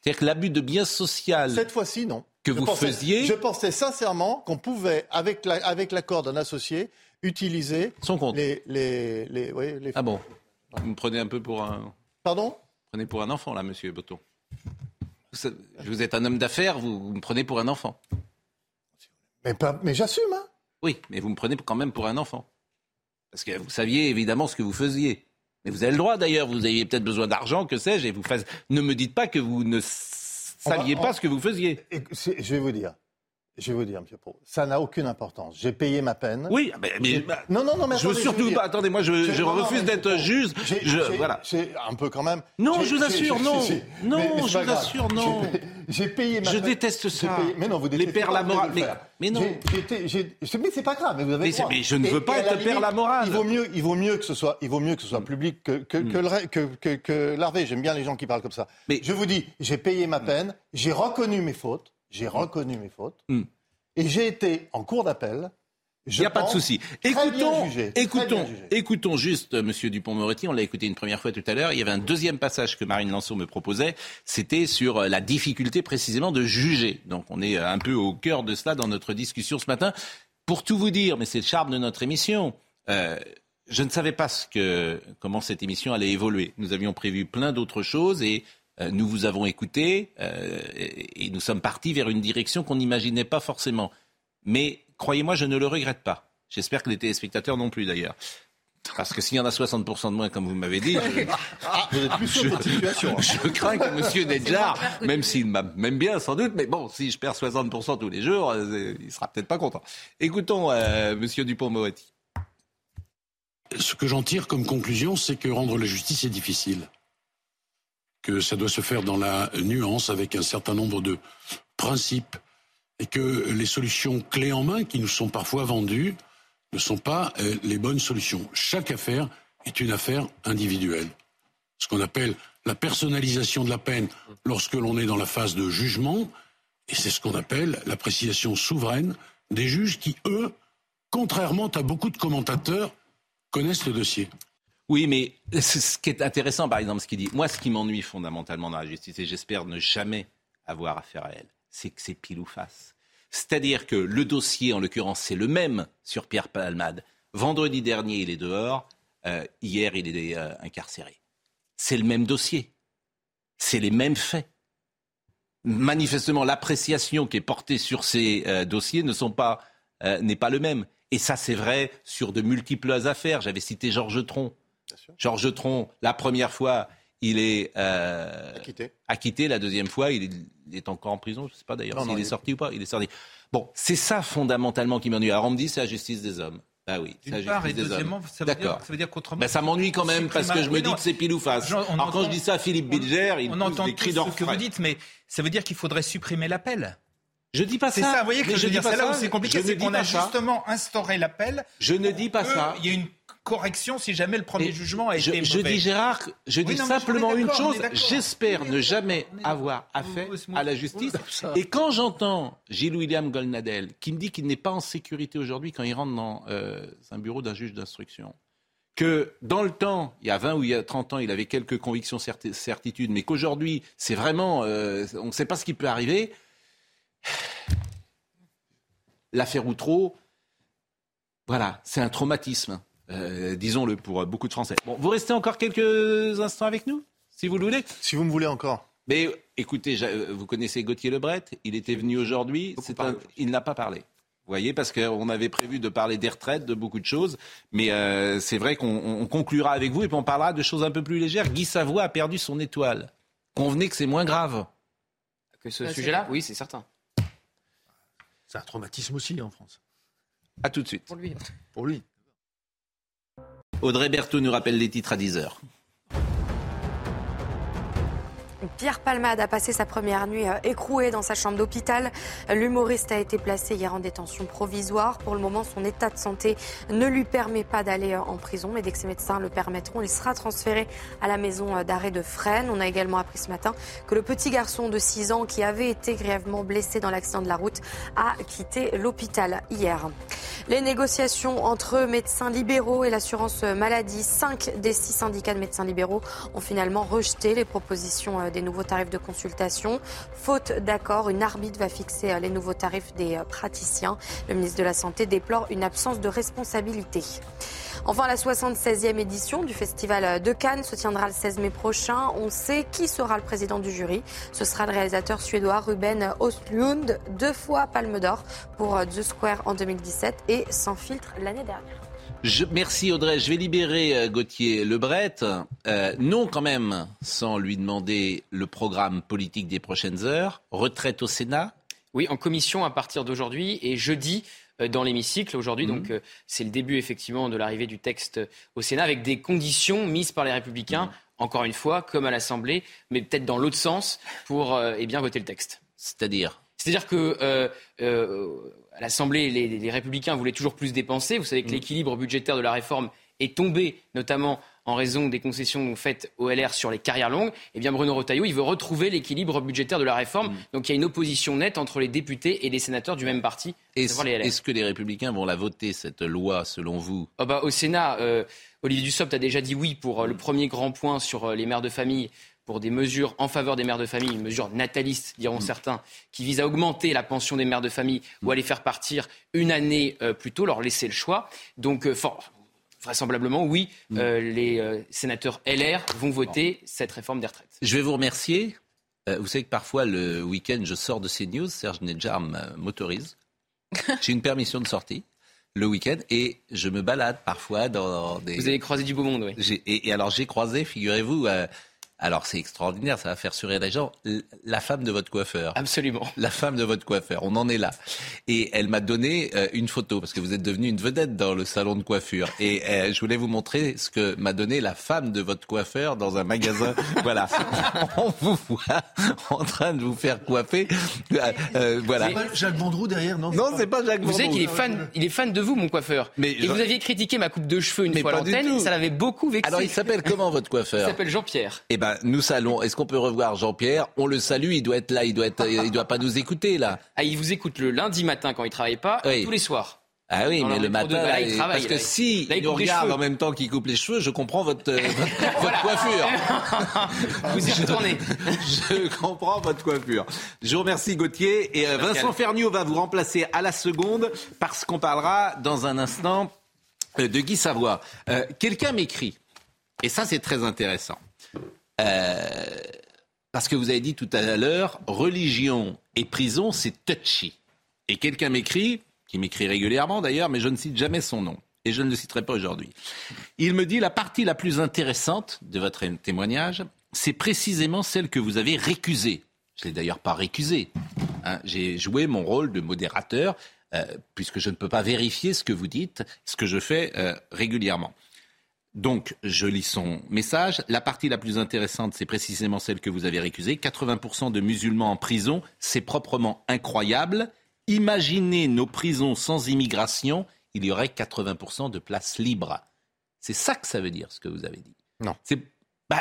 C'est-à-dire que l'abus de bien social Cette fois-ci, non. que Je vous pensais- faisiez, Je pensais sincèrement qu'on pouvait, avec la- avec l'accord d'un associé, utiliser son compte. les, les, les, oui, les- Ah bon Vous me prenez un peu pour un. Pardon? Vous prenez pour un enfant, là, monsieur Botton. Vous, vous êtes un homme d'affaires, vous, vous me prenez pour un enfant. Mais, pas- mais j'assume, hein. Oui, mais vous me prenez quand même pour un enfant. Parce que vous saviez évidemment ce que vous faisiez. Mais vous avez le droit d'ailleurs, vous aviez peut-être besoin d'argent, que sais-je, et vous faites- ne me dites pas que vous ne saviez va- pas ce que vous faisiez. Et Je vais vous dire. Je vais vous dire, M. Pro, ça n'a aucune importance. J'ai payé ma peine. Oui, mais, mais- J'ai- non, non, non, mais je veux surtout pas. Attendez, moi, je, je non, refuse d'être juge. Je, voilà. un peu quand même. Non, je vous assure, non. Non, Mais- mais c'est je vous assure, non. J'ai payé- ma Je peine. déteste J'ai ça. payé- Mais non, vous Les détestez pères pas, la morale. le Mais, non. Je- Mais c'est pas grave, mais vous avez je ne veux pas être père la morale. Il vaut mieux, il vaut mieux que ce soit, il vaut mieux que ce soit public que que, larvé. J'aime bien les gens qui parlent comme ça. Mais- je vous dis, j'ai payé ma peine, j'ai reconnu mes fautes, j'ai reconnu mes fautes, Mm. et j'ai été en cour d'appel. Il n'y a pas de souci. Écoutons, écoutons, écoutons juste euh, Monsieur Dupont-Moretti. On l'a écouté une première fois tout à l'heure. Il y avait un deuxième passage que Marine Lançon me proposait. C'était sur euh, la difficulté précisément de juger. Donc on est euh, un peu au cœur de cela dans notre discussion ce matin. Pour tout vous dire, mais c'est le charme de notre émission. euh, je ne savais pas ce que, comment cette émission allait évoluer. Nous avions prévu plein d'autres choses et nous vous avons écouté euh, et, et nous sommes partis vers une direction qu'on n'imaginait pas forcément. Mais croyez-moi, je ne le regrette pas. J'espère que les téléspectateurs non plus d'ailleurs. Parce que s'il y en a 60% de moins, comme vous m'avez dit, je, Ah, hein. je crains que M. Nedjar, même s'il m'aime bien sans doute, mais bon, si je perds 60% tous les jours, euh, il sera peut-être pas content. Écoutons euh, M. Dupont-Moretti. Ce que j'en tire comme conclusion, c'est que rendre la justice est difficile. Que ça doit se faire dans la nuance, avec un certain nombre de principes, et que les solutions clés en main qui nous sont parfois vendues ne sont pas euh, les bonnes solutions. Chaque affaire est une affaire individuelle. Ce qu'on appelle la personnalisation de la peine lorsque l'on est dans la phase de jugement, et c'est ce qu'on appelle l'appréciation souveraine des juges qui, eux, contrairement à beaucoup de commentateurs, connaissent le dossier. Oui, mais ce qui est intéressant, par exemple, ce qu'il dit. Moi, ce qui m'ennuie fondamentalement dans la justice, et j'espère ne jamais avoir affaire à elle, c'est que c'est pile ou face. C'est-à-dire que le dossier, en l'occurrence, c'est le même sur Pierre Palmade. Vendredi dernier, il est dehors. Euh, hier, il est euh, incarcéré. C'est le même dossier. C'est les mêmes faits. Manifestement, l'appréciation qui est portée sur ces euh, dossiers n'est pas le même. Et ça, c'est vrai sur de multiples affaires. J'avais cité Georges Tron. Georges Tron, la première fois, il est euh, Acquitté. acquitté. La deuxième fois, il est, il est encore en prison. Je ne sais pas d'ailleurs s'il est sorti ou pas. Il est sorti. Bon, c'est ça fondamentalement qui m'ennuie. Alors on me dit c'est la justice des hommes. Ah oui, D'une part, et deuxièmement, ça veut dire, D'accord. ça veut dire qu'autrement. Ben, ça m'ennuie quand même parce que je me dis que c'est pile ou face. Alors quand je dis ça à Philippe Bilger, il on entend des cris tous ce que vous dites, mais ça veut dire qu'il faudrait supprimer l'appel. Je dis pas C'est ça. ça, vous voyez que je dis dire, pas c'est là ça. où c'est compliqué, ne c'est qu'on a ça. justement instauré l'appel. Je ne dis pas Eux, ça. Il y a une correction si jamais le premier jugement a été je, mauvais. dis Gérard, je Oui, dis non, simplement une chose. J'espère ne jamais avoir affaire à la justice. Et quand j'entends Gilles William Golnadel qui me dit qu'il n'est pas en sécurité aujourd'hui quand il rentre dans euh, un bureau d'un juge d'instruction, que dans le temps, il y a 20 ou il y a 30 ans, il avait quelques convictions, certi- certitudes, mais qu'aujourd'hui, c'est vraiment, euh, on ne sait pas ce qui peut arriver. L'affaire Outreau, voilà, c'est un traumatisme, euh, disons-le pour beaucoup de Français. Bon, vous restez encore quelques instants avec nous, si vous le voulez. Si vous me voulez encore. Mais écoutez, euh, vous connaissez Gauthier Lebret, il était venu aujourd'hui, un- il n'a pas parlé. Vous voyez, parce qu'on avait prévu de parler des retraites, de beaucoup de choses, mais euh, c'est vrai qu'on on conclura avec vous et puis on parlera de choses un peu plus légères. Guy Savoie a perdu son étoile. Convenez que c'est moins grave. Que ce c'est sujet-là, oui, c'est certain. C'est un traumatisme aussi en France. À tout de suite. Pour lui. Pour lui. Audrey Berthaud nous rappelle les titres à 10h. Pierre Palmade a passé sa première nuit euh, écroué dans sa chambre d'hôpital. L'humoriste a été placé hier en détention provisoire. Pour le moment, son état de santé ne lui permet pas d'aller euh, en prison, mais dès que ses médecins le permettront, il sera transféré à la maison euh, d'arrêt de Fresnes. On a également appris ce matin que le petit garçon de 6 ans qui avait été grièvement blessé dans l'accident de la route a quitté l'hôpital hier. Les négociations entre médecins libéraux et l'assurance maladie, cinq des six syndicats de médecins libéraux ont finalement rejeté les propositions des nouveaux tarifs de consultation. Faute d'accord, une arbitre va fixer euh, les nouveaux tarifs des euh, praticiens. Le ministre de la Santé déplore une absence de responsabilité. Enfin, la 76e édition du Festival de Cannes se tiendra le 16 mai prochain. On sait qui sera le président du jury. Ce sera le réalisateur suédois Ruben Östlund, deux fois Palme d'Or pour euh, The Square en 2017 et Sans filtre l'année dernière. Je- merci Audrey. Je vais libérer euh, Gauthier Lebret. Euh, non quand même, sans lui demander le programme politique des prochaines heures. Retraite au Sénat. Oui, en commission à partir d'aujourd'hui et jeudi euh, dans l'hémicycle aujourd'hui. Mhm. Donc euh, c'est le début effectivement de l'arrivée du texte au Sénat avec des conditions mises par les Républicains, encore une fois, comme à l'Assemblée, mais peut-être dans l'autre sens pour euh, eh bien voter le texte. C'est-à-dire? C'est-à-dire que euh, à l'Assemblée, les, les Républicains voulaient toujours plus dépenser. Vous savez que l'équilibre budgétaire de la réforme est tombé, notamment en raison des concessions faites au LR sur les carrières longues. Eh bien, Bruno Retailleau, il veut retrouver l'équilibre budgétaire de la réforme. Donc, il y a une opposition nette entre les députés et les sénateurs du même parti, Est-ce que les Républicains vont la voter, cette loi, selon vous? Ah bah, au Sénat, euh, Olivier Dussopt a déjà dit oui pour euh, le premier grand point sur euh, les mères de famille, pour des mesures en faveur des mères de famille, une mesure nataliste, diront certains, qui vise à augmenter la pension des mères de famille ou à les faire partir une année euh, plus tôt, leur laisser le choix. Donc, euh, fort- vraisemblablement, oui, euh, les sénateurs LR vont voter cette réforme des retraites. Je vais vous remercier. Vous savez que parfois, le week-end, je sors de CNews. Serge Nedjar me- m'autorise. J'ai une permission de sortie le week-end et je me balade parfois dans des... Vous avez croisé du beau monde, oui. Et, et alors j'ai croisé, figurez-vous, euh, alors c'est extraordinaire, ça va faire sourire les gens, la femme de votre coiffeur. Absolument. La femme de votre coiffeur, on en est là. Et elle m'a donné euh, une photo, parce que vous êtes devenu une vedette dans le salon de coiffure. Et euh, je voulais vous montrer ce que m'a donné la femme de votre coiffeur dans un magasin. voilà. On vous voit en train de vous faire coiffer. Euh, euh, voilà. C'est pas Jacques Vendroux derrière, non? Non, c'est pas Jacques Vous savez Vendroux. qu'il est fan, il est fan de vous, mon coiffeur. Mais et vous aviez critiqué ma coupe de cheveux une Mais fois à l'antenne, ça l'avait beaucoup vexé. Alors il s'appelle comment votre Il coiffeur s'appelle Jean-Pierre. Eh ben, nous saluons. Est-ce qu'on peut revoir Jean-Pierre? On le salue. Il doit être là. Il doit être. Il doit pas nous écouter là. Ah, il vous écoute le lundi matin quand il travaille pas, et Oui. tous les soirs. Ah oui, mais le de- matin, là, il travaille, parce que là. si Là, il nous regarde en même temps qu'il coupe les cheveux, je comprends votre, euh, votre, votre coiffure. Vous y retournez. Je comprends votre coiffure. Je vous remercie Gauthier et euh. Vincent Ferniaud va vous remplacer à la seconde parce qu'on parlera dans un instant euh, de Guy Savoie. Euh, Quelqu'un m'écrit et ça c'est très intéressant. Euh, parce que vous avez dit tout à l'heure, religion et prison, c'est touchy. Et quelqu'un m'écrit, qui m'écrit régulièrement d'ailleurs, mais je ne cite jamais son nom. Et je ne le citerai pas aujourd'hui. Il me dit la partie la plus intéressante de votre témoignage, c'est précisément celle que vous avez récusée. Je l'ai d'ailleurs pas récusée. hein. J'ai joué mon rôle de modérateur, euh, puisque je ne peux pas vérifier ce que vous dites, ce que je fais euh, régulièrement. Donc, je lis son message. La partie la plus intéressante, c'est précisément celle que vous avez récusée. 80% de musulmans en prison, c'est proprement incroyable. Imaginez nos prisons sans immigration, il y aurait 80% de places libres. C'est ça que ça veut dire, ce que vous avez dit. Non. C'est bah,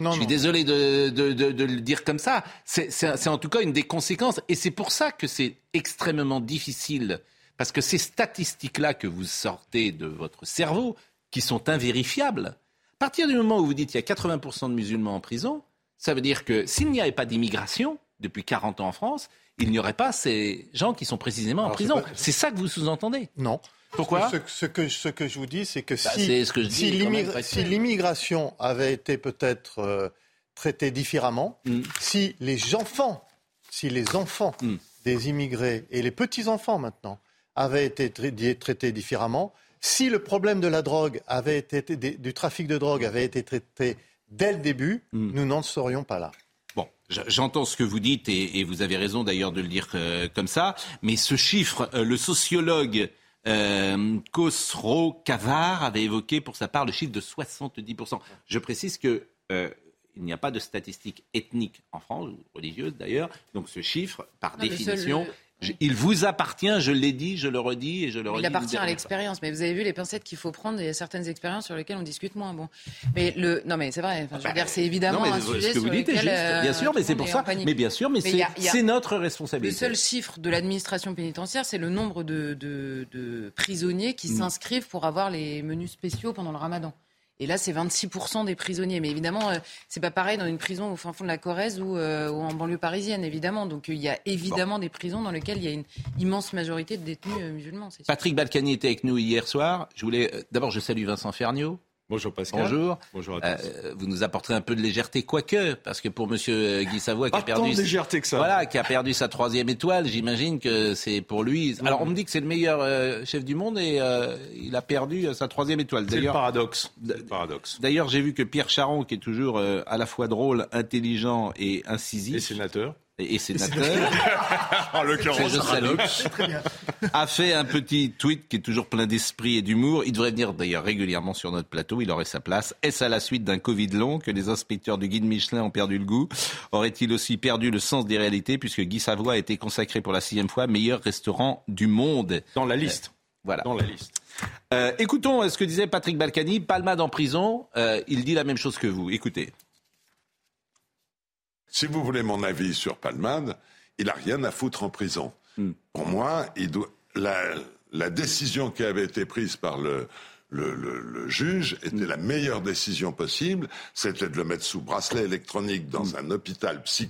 Non, je suis non. désolé de, de- de- de le dire comme ça. C'est c'est- c'est en tout cas une des conséquences. Et c'est pour ça que c'est extrêmement difficile. Parce que ces statistiques-là que vous sortez de votre cerveau, qui sont invérifiables, à partir du moment où vous dites qu'il y a 80% de musulmans en prison, ça veut dire que s'il n'y avait pas d'immigration depuis 40 ans en France, il n'y aurait pas ces gens qui sont précisément en Alors, prison. pas- C'est ça que vous sous-entendez Non. Pourquoi ce, ce que, ce que je vous dis, c'est que Bah, si, ce que l'immigration avait été peut-être euh, traitée différemment, Mm. si les enfants, si les enfants Mm. des immigrés et les petits-enfants maintenant avaient été tra- traités différemment, si le problème de la drogue avait été, du trafic de drogue avait été traité dès le début, Mm. nous n'en serions pas là. Bon, j'entends ce que vous dites et, et vous avez raison d'ailleurs de le dire euh, comme ça. Mais ce chiffre, euh, le sociologue euh, Khosrow Kavar avait évoqué pour sa part le chiffre de 70%. Je précise que euh, il n'y a pas de statistiques ethniques en France, ou religieuses d'ailleurs. Donc ce chiffre, par Non, le seul- définition, je- il vous appartient, je l'ai dit, je le redis et je le redis. Il appartient à l'expérience, mais vous avez vu les pincettes qu'il faut prendre. Il y a certaines expériences sur lesquelles on discute moins. Bon, mais le non, mais c'est vrai. Enfin, je veux Bah, dire, c'est évidemment non, mais un ce sujet que vous sur dites lequel, juste, euh, bien sûr, mais le c'est pour ça. Mais bien sûr, mais, c'est notre Le responsabilité. seul chiffre de l'administration pénitentiaire, c'est le nombre de, de- de prisonniers qui Mm. s'inscrivent pour avoir les menus spéciaux pendant le ramadan. Et là, c'est 26% des prisonniers. Mais évidemment, euh, c'est pas pareil dans une prison au fin fond de la Corrèze ou, euh, ou en banlieue parisienne, évidemment. Donc euh, il y a évidemment des prisons dans lesquelles il y a une immense majorité de détenus euh, musulmans. Patrick Balkany était avec nous hier soir. Je voulais d'abord je salue Vincent Ferniaud. Bonjour Pascal. Bonjour. Bonjour à tous. Euh, vous nous apporterez un peu de légèreté, quoique, parce que pour Monsieur euh, Guy Savoie qui a perdu, tant de légèreté que ça. voilà, qui a perdu sa troisième étoile, j'imagine que c'est pour lui. Alors on me dit que c'est le meilleur euh, chef du monde et euh, il a perdu sa troisième étoile. C'est le D'ailleurs, paradoxe. C'est le paradoxe. d'ailleurs, j'ai vu que Pierre Charon, qui est toujours à la fois drôle, intelligent et Et incisif, sénateur. Et, et sénateur, En l'occurrence, a fait un petit tweet qui est toujours plein d'esprit et d'humour. Il devrait venir d'ailleurs régulièrement sur notre plateau, il aurait sa place. Est-ce à la suite d'un Covid long que les inspecteurs du guide Michelin ont perdu le goût? Aurait-il aussi perdu le sens des réalités puisque Guy Savoie a été consacré pour la sixième fois meilleur restaurant du monde? Dans la liste. Voilà. Dans la liste. Euh, écoutons euh, ce que disait Patrick Balkany. Palmade en prison, euh, il dit la même chose que vous. Écoutez. Si vous voulez mon avis sur Palmade, il n'a rien à foutre en prison. Hmm. Pour moi, il doit, la, la décision qui avait été prise par le, le, le- le juge était Hmm. la meilleure décision possible. C'était de le mettre sous bracelet électronique dans Hmm. un hôpital psy-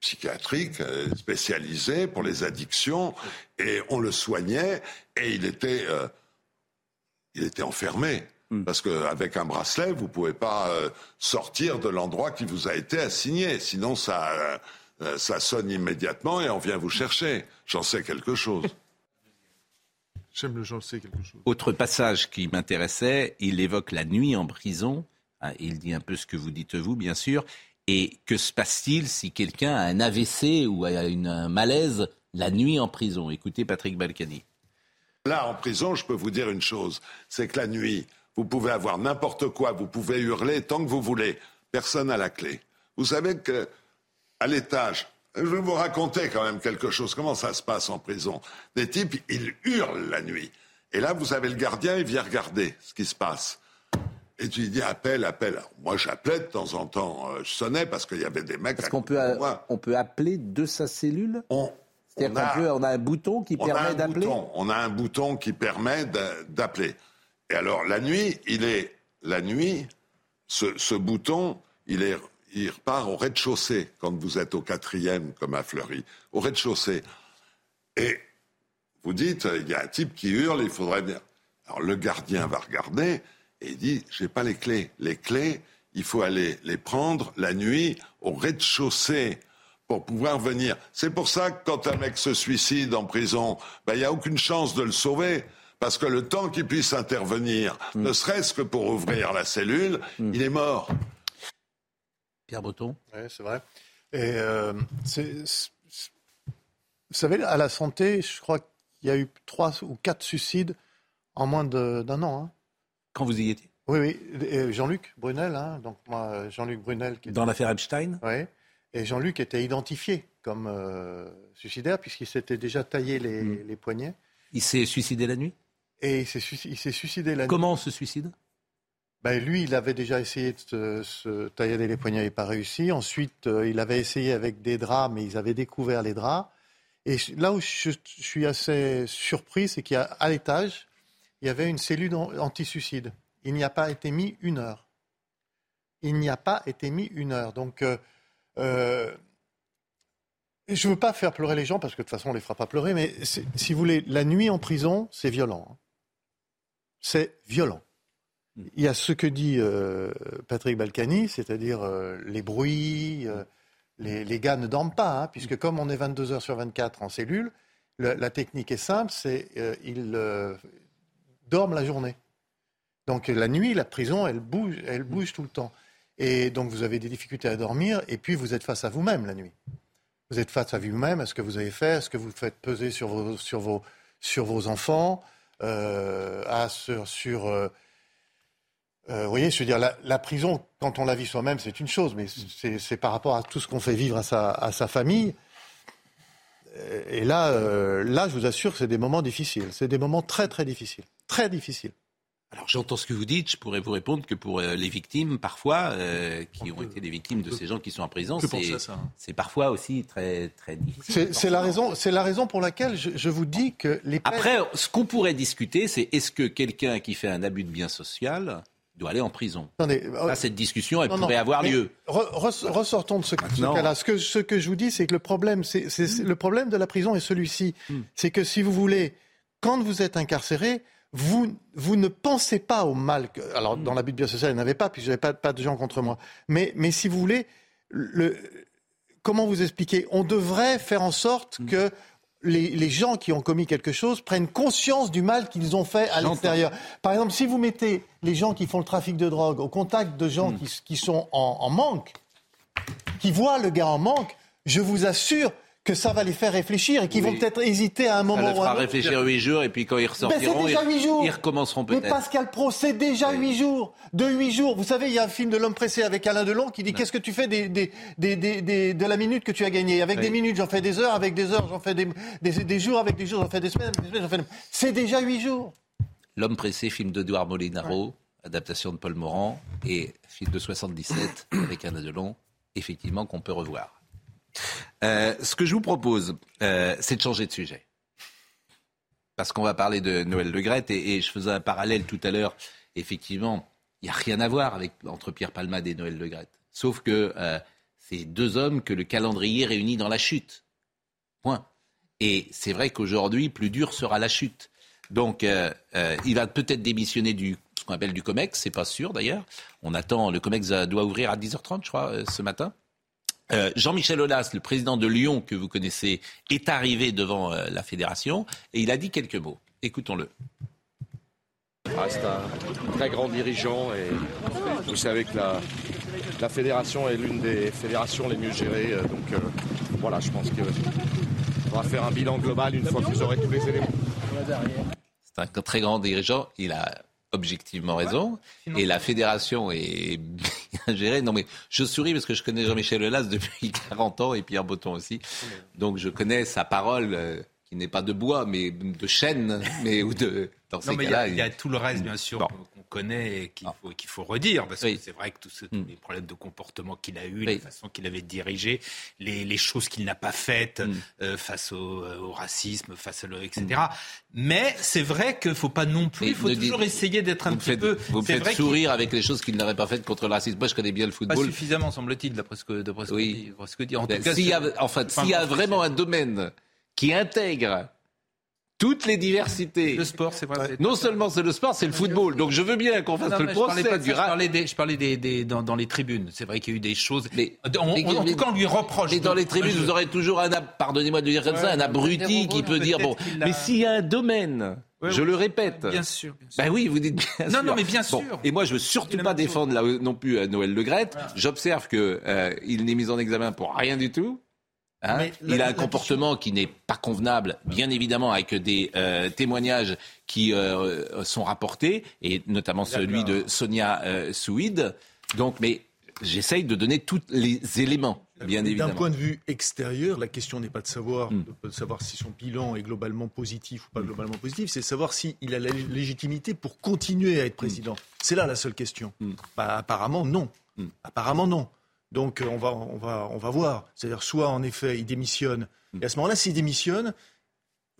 psychiatrique euh, spécialisé pour les addictions et on le soignait et il était, euh, il était enfermé. Hmm. Parce qu'avec un bracelet, vous pouvez pas euh, sortir de l'endroit qui vous a été assigné. Sinon, ça, euh, euh, ça sonne immédiatement et on vient vous chercher. J'en sais quelque chose. J'aime le j'en sais quelque chose. Autre passage qui m'intéressait, il évoque la nuit en prison. Ah, Il dit un peu ce que vous dites vous, bien sûr. Et que se passe-t-il si quelqu'un a un AVC ou a une, un malaise la nuit en prison? Écoutez Patrick Balkany. Là, en prison, je peux vous dire une chose, c'est que la nuit, vous pouvez avoir n'importe quoi, vous pouvez hurler tant que vous voulez. Personne n'a la clé. Vous savez que à l'étage, je vais vous raconter quand même quelque chose. Comment ça se passe en prison? Des types, ils hurlent la nuit. Et là, vous avez le gardien, il vient regarder ce qui se passe. Et tu lui dis appelle, appelle. Alors, moi, j'appelais de temps en temps. euh, je sonnais parce qu'il y avait des mecs. côté de moi. on peut appeler de sa cellule? On, C'est-à-dire on a- qu'on peut- on a un bouton qui permet d'appeler? bouton. On a un bouton qui permet d'a- d'appeler. Et alors la nuit, il est la nuit. Ce, bouton, il est, il repart au rez-de-chaussée quand vous êtes au quatrième comme à Fleury, au rez-de-chaussée. Et vous dites, il y a un type qui hurle, il faudrait bien. Alors le gardien va regarder et il dit, j'ai pas les clés. Les clés, il faut aller les prendre la nuit au rez-de-chaussée pour pouvoir venir. C'est pour ça que quand un mec se suicide en prison, ben, il n'y a aucune chance de le sauver. Parce que le temps qu'il puisse intervenir, ne serait-ce que pour ouvrir la cellule, il est mort. Pierre Breton Oui, c'est vrai. Et euh, vous savez, à la santé, je crois qu'il y a eu trois ou quatre suicides en moins d'un an. hein. Quand vous y étiez? Oui, oui. Jean-Luc Brunel, hein, donc moi, Jean-Luc Brunel. Qui Dans l'affaire Epstein? Oui. Et Jean-Luc était identifié comme euh, suicidaire puisqu'il s'était déjà taillé les, les poignets. Il s'est suicidé la nuit? Et il s'est suici- il s'est suicidé la nuit. Comment on se suicide? Ben, lui, il avait déjà essayé de se, se taillader les poignets, il n'a pas réussi. Ensuite, euh, il avait essayé avec des draps, mais ils avaient découvert les draps. Et là où je, je suis assez surpris, c'est qu'à l'étage, il y avait une cellule an- anti-suicide. Il n'y a pas été mis une heure. Il n'y a pas été mis une heure. Donc, euh, euh, je ne veux pas faire pleurer les gens, parce que de toute façon, on ne les fera pas pleurer, mais si vous voulez, la nuit en prison, c'est violent. C'est violent. Il y a ce que dit euh, Patrick Balkany, c'est-à-dire euh, les bruits, euh, les, les gars ne dorment pas, hein, puisque comme on est 22 heures sur 24 en cellule, le- la technique est simple, c'est ils dorment la journée. Donc la nuit, la prison, elle bouge, elle bouge tout le temps. Et donc vous avez des difficultés à dormir, et puis vous êtes face à vous-même la nuit. Vous êtes face à vous-même, à ce que vous avez fait, à ce que vous faites peser sur vos, sur vos, sur vos enfants, à, sur, sur euh, euh, vous voyez, je veux dire, la, prison, quand on la vit soi-même, c'est une chose, mais c'est par rapport à tout ce qu'on fait vivre à sa, famille. Euh, Et là, euh, là, je vous assure que c'est des moments difficiles. C'est des moments très, très difficiles. Très difficiles. Alors j'entends ce que vous dites, je pourrais vous répondre que pour euh, les victimes, parfois, euh, qui ont été les victimes de ces gens qui sont en prison, c'est hein. c'est parfois aussi très, très difficile. C'est la, raison- c'est la raison pour laquelle je, je vous dis que les peines- Après, ce qu'on pourrait discuter, c'est est-ce que quelqu'un qui fait un abus de bien social doit aller en prison? Attendez, euh, Là, cette discussion, elle Non, pourrait non, avoir lieu. re- re- ressortons de ce, cas-là. Ce que, ce que je vous dis, c'est que le problème, c'est, le problème de la prison est celui-ci. C'est que si vous voulez, quand vous êtes incarcéré, vous, vous ne pensez pas au mal. Que, alors, dans l'abus de bien social, il n'y en avait pas, puisque j'avais pas, pas de gens contre moi. Mais, mais si vous voulez, le, comment vous expliquer? On devrait faire en sorte que les, les gens qui ont commis quelque chose prennent conscience du mal qu'ils ont fait à l'extérieur. Par exemple, si vous mettez les gens qui font le trafic de drogue au contact de gens qui, qui sont en, en manque, qui voient le gars en manque, je vous assure que ça va les faire réfléchir et qu'ils Oui. vont peut-être hésiter à un Ça moment ou à un autre. réfléchir huit jours et puis quand ils Ben, ressortiront, déjà jours. ils recommenceront Mais peut-être. Pascal Pro, c'est déjà huit jours. De huit jours. Vous savez, il y a un film de l'homme pressé avec Alain Delon qui dit Qu'est-ce que tu fais des, des, des, des- de la minute que tu as gagnée? Avec Oui. des minutes, j'en fais des heures. Avec des heures, j'en fais des, des, des jours. Avec des jours, j'en fais des semaines. Semaines, j'en fais. C'est déjà huit jours. L'homme pressé, film d'Edouard Molinaro, adaptation de Paul Morand, et film de 77 avec Alain Delon, effectivement qu'on peut revoir. Euh, ce que je vous propose, euh, c'est de changer de sujet. Parce qu'on va parler de Noël Le Graët, et, je faisais un parallèle tout à l'heure. Effectivement, il n'y a rien à voir avec, entre Pierre Palmade et Noël Le Graët. Sauf que euh, c'est deux hommes que le calendrier réunit dans la chute. Point. Et c'est vrai qu'aujourd'hui, plus dur sera la chute. Donc, il va peut-être démissionner du ce qu'on appelle du COMEX, c'est pas sûr d'ailleurs. On attend, le COMEX doit ouvrir à 10h30, je crois, ce matin. Euh, Jean-Michel Aulas, le président de Lyon que vous connaissez, est arrivé devant euh, la fédération et il a dit quelques mots. Écoutons-le. Ah, c'est un très grand dirigeant et vous savez que la, la fédération est l'une des fédérations les mieux gérées. euh, Donc voilà, je pense qu'on va faire un bilan global une fois que vous aurez tous les éléments. C'est un très grand dirigeant. Il a objectivement raison. Et la fédération est bien gérée. Non, mais je souris parce que je connais Jean-Michel Aulas depuis 40 ans et Pierre Botton aussi. Donc je connais sa parole euh, qui n'est pas de bois, mais de chêne, mais ou de. Dans ces Non, mais il y, a- y tout le reste, bien sûr, qu'on qu'on connaît et qu'il faut, qu'il faut redire, parce que c'est vrai que tous ce- tous les problèmes de comportement qu'il a eu, la façon qu'il avait dirigé, les, les choses qu'il n'a pas faites euh, face au, euh, au racisme, face à le, etc. Mais c'est vrai qu'il ne faut pas non plus, il faut toujours dites- essayer d'être un vous petit faites, peu. vous me faites vrai sourire avec les choses qu'il n'aurait pas faites contre le racisme. Moi, je connais bien le Pas football. suffisamment, semble-t-il, d'après ce que, dit-. En tout Ben, cas, s'il y a, en fait, s'il y a vraiment un domaine qui intègre toutes les diversités. Le sport, c'est vrai. Non seulement c'est le sport, c'est le football. Donc je veux bien qu'on fasse Non, le mais je parlais procès pas de du ça, je parlais des, je parlais des, des- dans, dans les tribunes. C'est vrai qu'il y a eu des choses. Mais, on- on- mais- en mais- tout cas, on lui reproche. Mais dans les tribunes, je- vous aurez toujours un, pardonnez-moi de dire comme Ouais, ça, un abruti robots, qui peut non, dire bon. Mais s'il y a un domaine, Ouais, je le répète. Bien sûr, bien Ben oui, vous dites bien Non, sûr. non, mais bien Bon, sûr. Et moi, je veux surtout pas défendre là, non plus euh, Noël Le Graët. J'observe que euh, il n'est mis en examen pour rien du tout. Hein Mais il la- a un comportement qui n'est pas convenable, bien évidemment, avec des euh, témoignages qui euh, sont rapportés, et notamment celui de Sonia euh, Souid. Donc, mais j'essaye de donner tous les éléments. Bien D'un évidemment. point de vue extérieur, la question n'est pas de savoir, Mm. de savoir si son bilan est globalement positif ou pas globalement positif, c'est de savoir s'il a la légitimité pour continuer à être président. C'est là la seule question. Bah, apparemment, non. Mm. Apparemment, non. Donc, euh, on va, on va, on va voir. C'est-à-dire, soit en effet, il démissionne. Mm. Et à ce moment-là, s'il démissionne,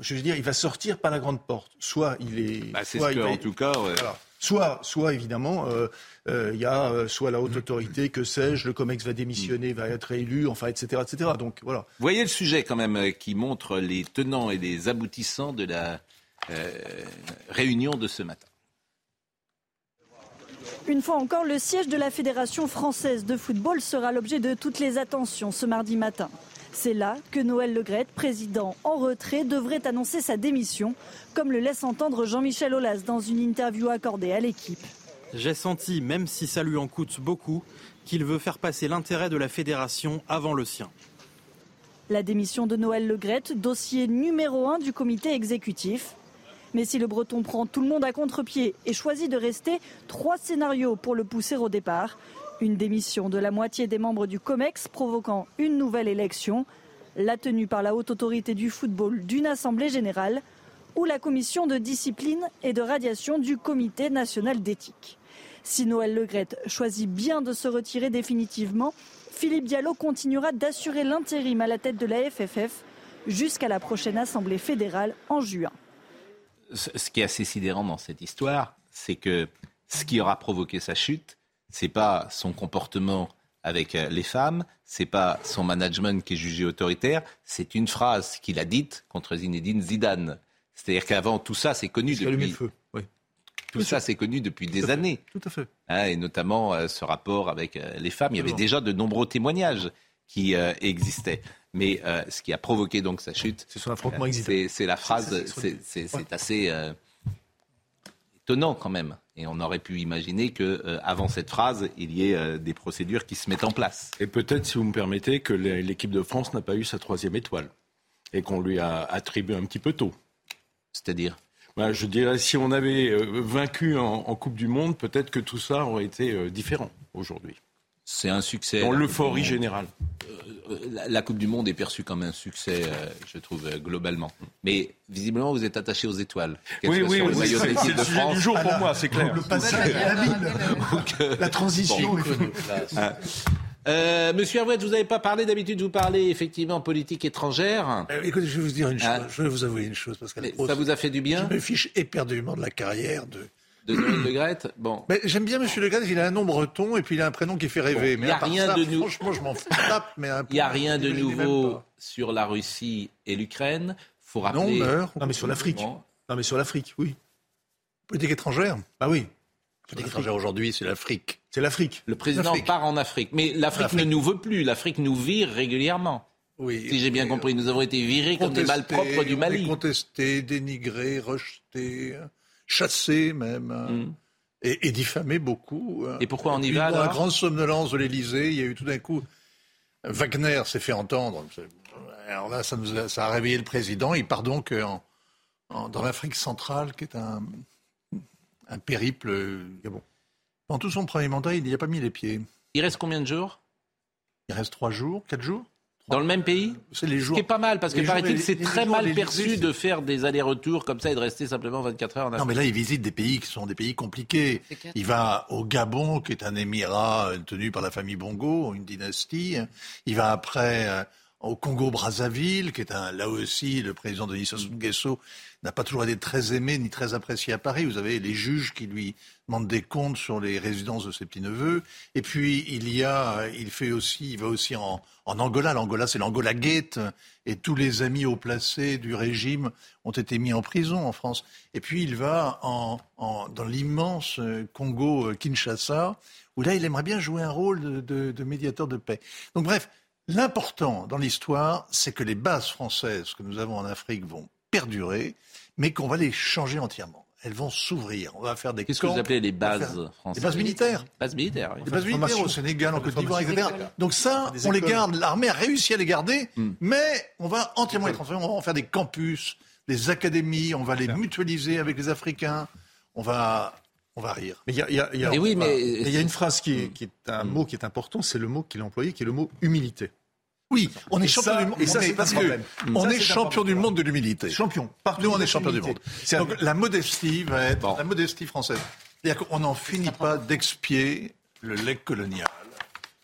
je veux dire, il va sortir par la grande porte. Soit il est. Bah, c'est soit ce il que, va- en tout cas, ouais. voilà. Soit, soit évidemment, euh, euh, il y a euh, soit la haute autorité, que sais-je, le COMEX va démissionner, va être élu, enfin, etc., etc. Donc voilà. Vous voyez le sujet quand même qui montre les tenants et les aboutissants de la réunion de ce matin. Une fois encore, le siège de la Fédération française de football sera l'objet de toutes les attentions ce mardi matin. C'est là que Noël Legrette, président en retrait, devrait annoncer sa démission, comme le laisse entendre Jean-Michel Aulas dans une interview accordée à l'équipe. J'ai senti, même si ça lui en coûte beaucoup, qu'il veut faire passer l'intérêt de la fédération avant le sien. La démission de Noël Legrette, dossier numéro un du comité exécutif. Mais si le Breton prend tout le monde à contre-pied et choisit de rester, trois scénarios pour le pousser au départ. Une démission de la moitié des membres du COMEX provoquant une nouvelle élection, la tenue par la haute autorité du football d'une assemblée générale ou la commission de discipline et de radiation du comité national d'éthique. Si Noël Legrette choisit bien de se retirer définitivement, Philippe Diallo continuera d'assurer l'intérim à la tête de la FFF jusqu'à la prochaine assemblée fédérale en juin. Ce qui est assez sidérant dans cette histoire, c'est que ce qui aura provoqué sa chute, c'est pas son comportement avec euh, les femmes, c'est pas son management qui est jugé autoritaire, c'est une phrase qu'il a dite contre Zinedine Zidane. C'est-à-dire qu'avant tout ça, c'est connu depuis le feu. Oui. tout ça, c'est connu depuis des fait. années. Tout à fait. Hein, et notamment euh, ce rapport avec euh, les femmes. Il y avait déjà de nombreux témoignages qui euh, existaient. Mais euh, ce qui a provoqué donc sa chute, C'est son affrontement euh, c'est la phrase, C'est- assez euh, étonnant quand même. Et on aurait pu imaginer que euh, avant cette phrase, il y ait euh, des procédures qui se mettent en place. Et peut-être, si vous me permettez, que l'é- l'équipe de France n'a pas eu sa troisième étoile et qu'on lui a attribué un petit peu tôt. C'est-à-dire? Ben, Je dirais, si on avait euh, vaincu en, en Coupe du Monde, peut-être que tout ça aurait été euh, différent aujourd'hui. C'est un succès. Dans la l'euphorie Coupe du Monde. générale. Euh, La, la Coupe du Monde est perçue comme un succès, euh, je trouve, euh, globalement. Mais visiblement, vous êtes attaché aux étoiles. Oui, oui, oui, c'est- le sujet France. du jour pour moi, c'est clair. Le la transition. Ah. Euh, Monsieur Hervouet, vous n'avez pas parlé, d'habitude vous parlez effectivement politique étrangère. Euh, écoutez, je vais vous dire une chose. Ah. Je vais vous avouer une chose. Parce que ça vous a fait du bien Je me fiche éperdument de la carrière de. De Noël Le Bon. Mais j'aime bien M. Le Gall, il a un nom breton et puis il a un prénom qui fait rêver. Bon, mais y a à part rien ça, de nou- Franchement, je m'en tape. Mais Il n'y a rien de nouveau sur la Russie et l'Ukraine. faut Non, rappeler. meurt. Non, mais sur l'Afrique. Non, mais sur l'Afrique, oui. Politique étrangère. Ah oui. Politique étrangère aujourd'hui, c'est l'Afrique. C'est l'Afrique. Le président part en Afrique. Mais l'Afrique ne nous veut plus. L'Afrique nous vire régulièrement. Oui. Si j'ai bien compris, nous avons été virés comme des malpropres du Mali. Contesté, dénigré, rejeté, chassé même. Mm. Et, et diffamé beaucoup. Et pourquoi on y va, Dans la grande somnolence de l'Élysée, il y a eu tout d'un coup. Wagner s'est fait entendre. Alors là, ça, nous a, ça a réveillé le président. Il part donc en- en- dans l'Afrique centrale, qui est un, un périple. euh, Bon. Dans tout son premier mandat, il n'y a pas mis les pieds. Il reste combien de jours? Il reste trois jours, quatre jours? Dans le même pays C'est les Ce jours. qui est pas mal, parce que paraît-il, c'est très mal perçu de faire des allers-retours comme ça et de rester simplement 24 heures en Non, Afrique. mais là, il visite des pays qui sont des pays compliqués. Il va au Gabon, qui est un émirat euh, tenu par la famille Bongo, une dynastie. Il va après euh, au Congo-Brazzaville, qui est un, là aussi, le président Denis Sassou Nguesso n'a pas toujours été très aimé ni très apprécié à Paris. Vous avez les juges qui lui demandent des comptes sur les résidences de ses petits-neveux. Et puis, il y a, il fait aussi, il va aussi en, en Angola. L'Angola, c'est l'Angola Gate. Et tous les amis haut placés du régime ont été mis en prison en France. Et puis, il va en, en- dans l'immense Congo-Kinshasa, où là, il aimerait bien jouer un rôle de, de- de médiateur de paix. Donc, bref, l'important dans l'histoire, c'est que les bases françaises que nous avons en Afrique vont perdurer, mais qu'on va les changer entièrement. Elles vont s'ouvrir. On va faire des Qu'est-ce que vous appelez les bases faire- françaises Les bases militaires. Bases militaires, oui. Les bases militaires au. Sénégal, en Côte d'Ivoire, etc. Donc ça, on les garde. L'armée a réussi à les garder, Hmm. mais on va entièrement les transformer. On va en faire des campus, des académies, on va les mutualiser avec les Africains. On va, on va rire. Mais il y oui, mais- il y a une phrase qui est, qui est un Mm. mot qui est important, c'est le mot qu'il a employé, qui est le mot humilité. Oui, on est champion du monde. et ça, on c'est est, parce que on champion du monde de l'humilité. Champion, partout. Nous, on est champion du monde. Donc la modestie va être la modestie française. C'est-à-dire qu'on n'en finit pas d'expier le legs colonial.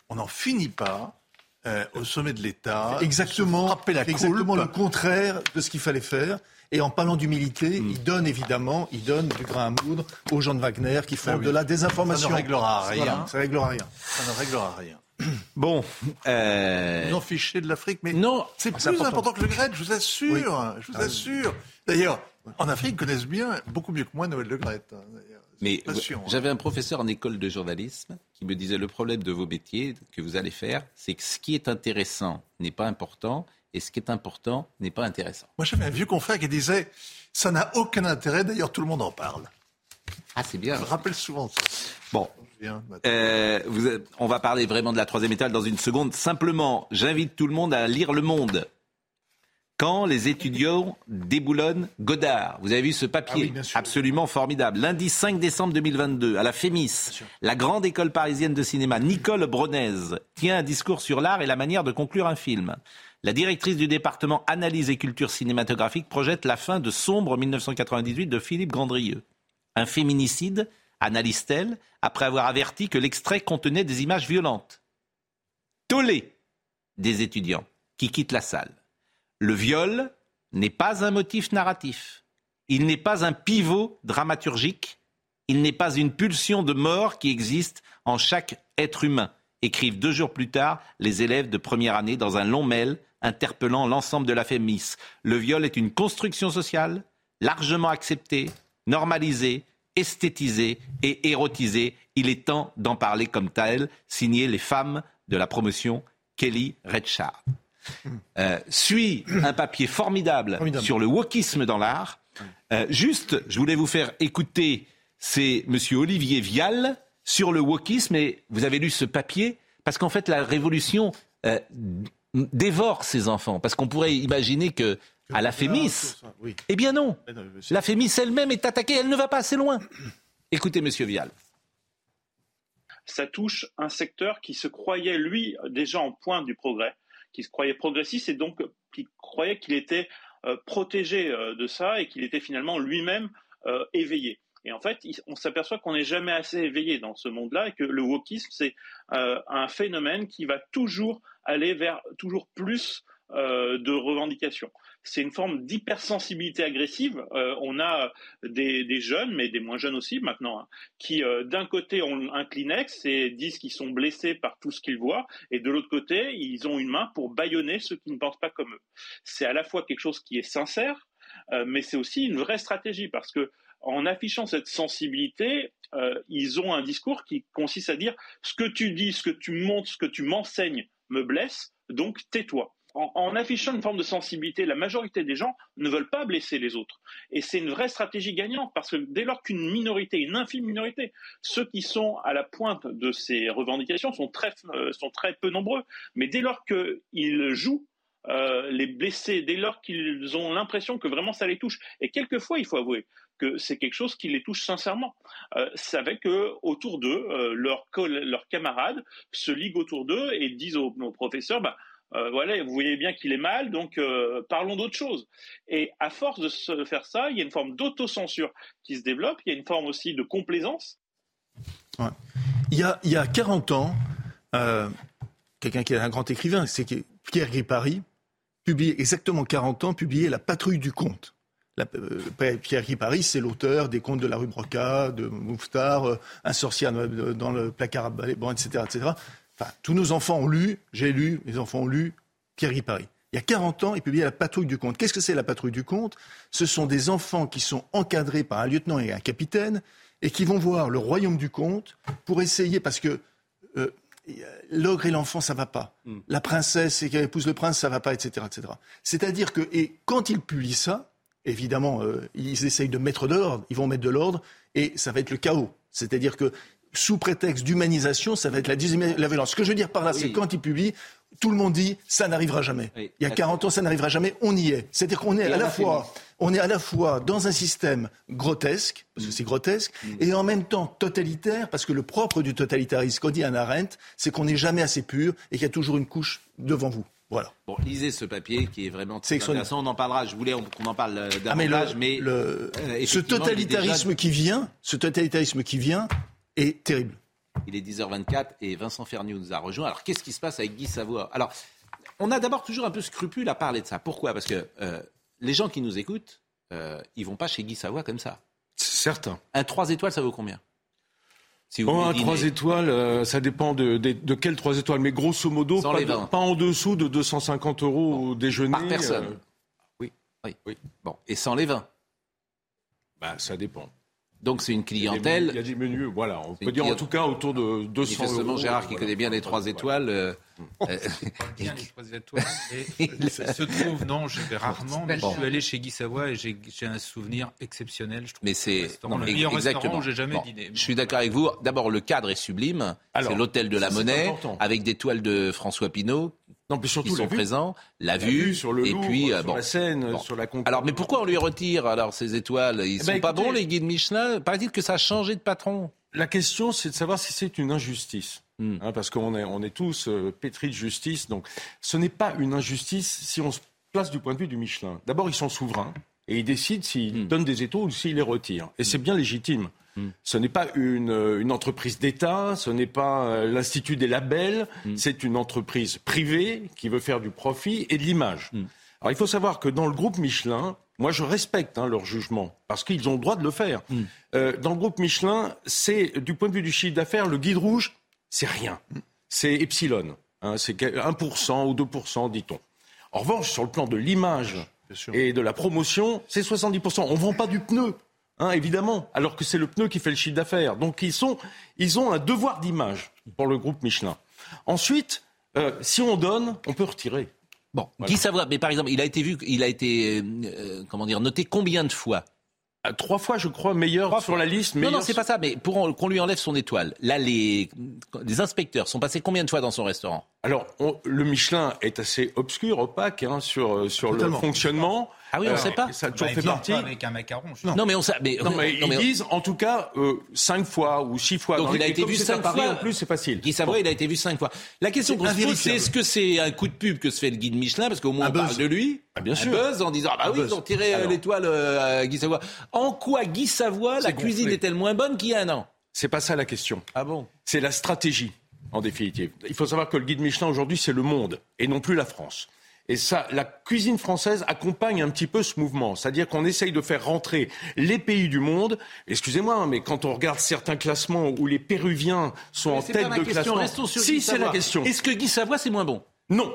On n'en finit pas euh, au sommet de l'État. exactement, frapper la exactement le contraire de ce qu'il fallait faire. Et en parlant d'humilité, Hmm. il donne évidemment, il donne du grain à moudre aux gens de Wagner qui font Ah oui. de la désinformation. Ça ne réglera rien. Voilà, ça réglera rien. Ça ne réglera rien. Bon. Euh... Ils ont fiché de l'Afrique, mais non, c'est plus important. important. que le Gret, je vous assure. Oui. Je vous Ah oui. assure. D'ailleurs, en Afrique, ils connaissent bien, beaucoup mieux que moi, Noël Le Gret. hein. Mais hein. j'avais un professeur en école de journalisme qui me disait le problème de vos métiers que vous allez faire, c'est que ce qui est intéressant n'est pas important et ce qui est important n'est pas intéressant. Moi, j'avais un vieux confrère qui disait Ça n'a aucun intérêt, d'ailleurs, tout le monde en parle. Ah, c'est bien. Je me rappelle souvent ça. Bon. Maintenant. Euh, vous on va parler vraiment de la troisième étoile dans une seconde. Simplement, j'invite tout le monde à lire Le Monde. Quand les étudiants déboulonnent Godard. Vous avez vu ce papier? Ah oui, absolument formidable. Lundi 5 décembre 2022, à la FEMIS, la grande école parisienne de cinéma, Nicole Bronez, tient un discours sur l'art et la manière de conclure un film. La directrice du département Analyse et Culture cinématographique projette la fin de Sombre 1998 de Philippe Grandrieux. Un féminicide, analyse-t-elle, après avoir averti que l'extrait contenait des images violentes? Tollé des étudiants qui quittent la salle. Le viol n'est pas un motif narratif. Il n'est pas un pivot dramaturgique. Il n'est pas une pulsion de mort qui existe en chaque être humain, écrivent deux jours plus tard les élèves de première année dans un long mail interpellant l'ensemble de la FEMIS. Le viol est une construction sociale largement acceptée, normalisée, esthétisée et érotisée. Il est temps d'en parler comme tel, signé les femmes de la promotion Kelly Redchard. Euh, suit un papier formidable, Formidable. sur le wokisme dans l'art. Euh, juste, je voulais vous faire écouter, c'est Monsieur Olivier Vial sur le wokisme, et vous avez lu ce papier, parce qu'en fait, la révolution euh, dévore ses enfants, parce qu'on pourrait imaginer que à la Fémis, Oui. eh bien non, la Fémis elle-même est attaquée, elle ne va pas assez loin. Écoutez, Monsieur Vial. ça touche un secteur qui se croyait, lui, déjà en pointe du progrès, qui se croyait progressiste et donc qui croyait qu'il était euh, protégé euh, de ça et qu'il était finalement lui-même euh, éveillé. Et en fait, on s'aperçoit qu'on n'est jamais assez éveillé dans ce monde-là et que le wokisme, c'est euh, un phénomène qui va toujours aller vers toujours plus euh, de revendications. C'est une forme d'hypersensibilité agressive. Euh, on a des, jeunes, mais des moins jeunes aussi maintenant, hein, qui euh, d'un côté ont un Kleenex et disent qu'ils sont blessés par tout ce qu'ils voient, et de l'autre côté, ils ont une main pour bâillonner ceux qui ne pensent pas comme eux. C'est à la fois quelque chose qui est sincère, euh, mais c'est aussi une vraie stratégie parce que en affichant cette sensibilité, ils ont un discours qui consiste à dire ce que tu dis, ce que tu montres, ce que tu m'enseignes me blesse, donc tais-toi. En, affichant une forme de sensibilité, la majorité des gens ne veulent pas blesser les autres. Et c'est une vraie stratégie gagnante parce que dès lors qu'une minorité, une infime minorité, ceux qui sont à la pointe de ces revendications sont très, euh, sont très peu nombreux, mais dès lors qu'ils jouent euh, les blessés, dès lors qu'ils ont l'impression que vraiment ça les touche, et quelquefois il faut avouer que c'est quelque chose qui les touche sincèrement, euh, avec que autour d'eux, euh, leurs camarades se liguent autour d'eux et disent aux, aux professeurs, bah, euh, voilà, vous voyez bien qu'il est mal, donc euh, parlons d'autre chose. Et à force de se faire ça, il y a une forme d'autocensure qui se développe, il y a une forme aussi de complaisance. Il, y a, il y a 40 ans, euh, quelqu'un qui est un grand écrivain, c'est Pierre Gripari, publié exactement 40 ans, publié La patrouille du conte. Pierre Gripari, c'est l'auteur des contes de la rue Broca, de Mouftar, Un sorcier dans- dans le placard à balai, bon, etc., etc. Enfin, tous nos enfants ont lu, j'ai lu, mes enfants ont lu Pierre Gripari. Il y a 40 ans, il publiait La patrouille du conte. Qu'est-ce que c'est la patrouille du conte Ce sont des enfants qui sont encadrés par un lieutenant et un capitaine et qui vont voir le royaume du conte pour essayer, parce que euh, l'ogre et l'enfant, ça va pas. La princesse et qui épouse le prince, ça va pas, etc., etc. C'est-à-dire que, et quand ils publient ça, évidemment, euh, ils essayent de mettre de l'ordre, ils vont mettre de l'ordre, et ça va être le chaos. C'est-à-dire que, sous prétexte d'humanisation, ça va être la violence. Ce que je veux dire par là, c'est quand ils publient, tout le monde dit, ça n'arrivera jamais. Oui. Il y a 40 ans, ça n'arrivera jamais, on y est. C'est-à-dire qu'on est à on la fois, on est à la fois dans un système grotesque, parce que c'est grotesque, et en même temps totalitaire, parce que le propre du totalitarisme, qu'on dit Anna Arendt, c'est qu'on n'est jamais assez pur et qu'il y a toujours une couche devant vous. Voilà. Bon, lisez ce papier qui est vraiment très intéressant. On en parlera. Je voulais qu'on en parle euh, Ah, mais le- davantage, mais, le- euh, ce il totalitarisme déjà- qui vient, ce totalitarisme qui vient est terrible. Il est 10h24 et Vincent Ferniou nous a rejoint. Alors, qu'est-ce qui se passe avec Guy Savoie? Alors, on a d'abord toujours un peu scrupule à parler de ça. Pourquoi? Parce que euh, les gens qui nous écoutent, euh, ils vont pas chez Guy Savoie comme ça. Certain. Un 3 étoiles, ça vaut combien? Si Bon, voulez un dîner. 3 étoiles, euh, ça dépend de, de, de quel 3 étoiles. Mais grosso modo, pas, de- en dessous de 250 euros au déjeuner. Par personne. euh, Oui, oui, oui. Bon, et sans les vins bah, ça dépend. Donc c'est une clientèle. Il y a des menus, voilà. On peut dire en tout cas autour de 200 euros. Manifestement, Gérard, qui voilà. connaît bien les 3 étoiles. Euh, bien les trois étoiles. Et il se trouve, non, je vais rarement, mais je suis allé chez Guy Savoie et j'ai j'ai un souvenir exceptionnel. Je trouve Mais c'est le meilleur restaurant exactement. où j'ai jamais Bon, dîné. Je suis d'accord avec vous. D'abord, le cadre est sublime. C'est l'hôtel de la Monnaie important. avec des toiles de François Pinault Non, puis surtout qui la sont vue. présents. La, La vue, vue sur le et Louvre, puis euh, sur bon. la Seine, Bon. sur la Concorde. Alors, mais pourquoi on lui retire alors ces étoiles? Ils Eh sont ben, pas bons les guides Michelin? Paraît-il que ça a changé de patron. La question, c'est de savoir si c'est une injustice. Hmm. Hein, parce qu'on est, on est tous euh, pétris de justice. Donc, ce n'est pas une injustice si on se place du point de vue du Michelin. D'abord, ils sont souverains et ils décident s'ils Hmm. donnent des étoiles ou s'ils les retirent. Et c'est bien légitime. Ce n'est pas une, euh, une entreprise d'État, ce n'est pas euh, l'Institut des labels, c'est une entreprise privée qui veut faire du profit et de l'image. Alors il faut savoir que dans le groupe Michelin, moi je respecte hein, leur jugement, parce qu'ils ont le droit de le faire. Euh, dans le groupe Michelin, c'est du point de vue du chiffre d'affaires, le guide rouge, c'est rien. C'est epsilon. hein, c'est que 1% ou 2%, dit-on. En revanche, sur le plan de l'image et de la promotion, c'est 70%. On ne vend pas du pneu, hein, évidemment, alors que c'est le pneu qui fait le chiffre d'affaires. Donc ils, sont, ils ont un devoir d'image pour le groupe Michelin. Ensuite, euh, si on donne, on peut retirer. Bon, Guy Savoie, mais par exemple, il a été vu, il a été, euh, euh, comment dire, noté combien de fois Trois fois, je crois, meilleur sur la liste. Non, non, c'est pas ça, mais pour qu'on lui enlève son étoile. Là, les, les inspecteurs sont passés combien de fois dans son restaurant? Alors, on- le Michelin est assez obscur, opaque hein, sur, euh, sur le fonctionnement. Ah oui, on Euh, sait pas. Ça a toujours Bah, fait partie. pas avec un macaron. je Non, mais on sait. Mais, Non, mais non, ils mais- disent, en tout cas, euh, cinq fois ou six fois. Donc il a été vu cinq fois. En plus, c'est facile. Guy Savoie, il a été vu cinq fois. La question C'est qu'on se pose, c'est est-ce que c'est un coup de pub que se fait le guide Michelin? Parce qu'au moins Un on parle de lui. Ah, bien un sûr. buzz en disant ah bah Un oui, buzz. ils ont tiré euh, l'étoile euh, à Guy Savoie. En quoi Guy Savoie, la cuisine est-elle moins bonne qu'il y a un an? C'est pas ça la question. Ah bon? C'est la stratégie, en définitive. Il faut savoir que le guide Michelin aujourd'hui, c'est le monde et non plus la France. Et ça, la cuisine française accompagne un petit peu ce mouvement. C'est-à-dire qu'on essaye de faire rentrer les pays du monde. Excusez-moi, hein, mais quand on regarde certains classements où les Péruviens sont en tête pas ma de question. classement. Restons sur si, c'est la question. Est-ce que Guy Savoie c'est moins bon? Non.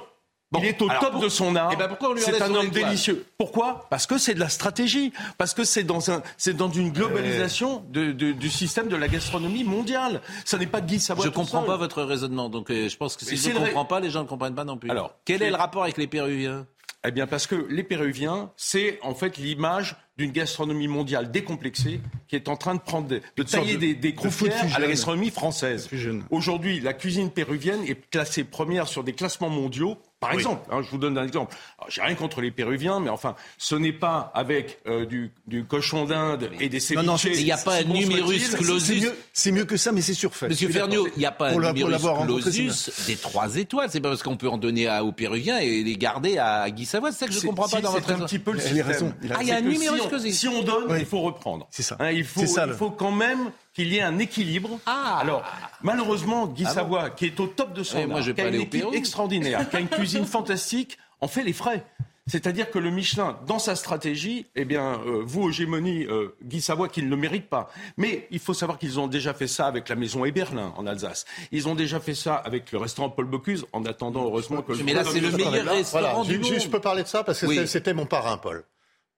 Bon, il est au top pour- de son art. Eh ben, pourquoi on lui c'est un homme étoile délicieux. Pourquoi? Parce que c'est de la stratégie. Parce que c'est dans un, c'est dans une globalisation de- de- du système de la gastronomie mondiale. Ça n'est pas Guy Savoie. Je tout comprends seul. pas votre raisonnement. Donc euh, je pense que si je ne le comprends pas, les gens ne comprennent pas non plus. Alors, quel est le rapport avec les Péruviens? Eh bien, parce que les Péruviens, c'est en fait l'image d'une gastronomie mondiale décomplexée qui est en train de prendre des- de sorte tailler de- des, des de croupières à la gastronomie française. Aujourd'hui, la cuisine péruvienne est classée première sur des classements mondiaux. Par Oui. exemple, hein, je vous donne un exemple. J'ai rien contre les Péruviens, mais enfin, ce n'est pas avec euh, du, du cochon d'Inde et des Non, non, ceviches. c'est- Il n'y a pas un numerus clausus. C'est mieux, c'est mieux que ça, mais c'est surfait. Monsieur Ferniaud, il n'y a pas un numerus c'est clausus des trois étoiles. C'est pas parce qu'on peut en donner à, aux Péruviens et les garder à Guy Savoie. C'est ça que je ne C'est- comprends pas dans c'est votre un raison. petit peu le Il a système. raison, il a Ah, il y a un C'est numerus si on, clausus. si on donne, Oui. il faut reprendre. C'est ça. Hein, il, faut, C'est ça, il le- faut quand même qu'il y ait un équilibre. Ah. Alors, malheureusement, Guy Ah bon Savoie, qui est au top de son Eh, moi, art, je vais qui a une équipe Pérou. extraordinaire, qui a une cuisine fantastique, en fait les frais. C'est-à-dire que le Michelin, dans sa stratégie, eh bien, euh, vous, Hégémonie, euh, Guy Savoie, qui ne le mérite pas. Mais il faut savoir qu'ils ont déjà fait ça avec la maison Héberlin, en Alsace. Ils ont déjà fait ça avec le restaurant Paul Bocuse, en attendant, heureusement, que le Mais là, c'est le meilleur restaurant voilà, du monde. juste, je peux parler de ça parce que Oui. c'était mon parrain, Paul.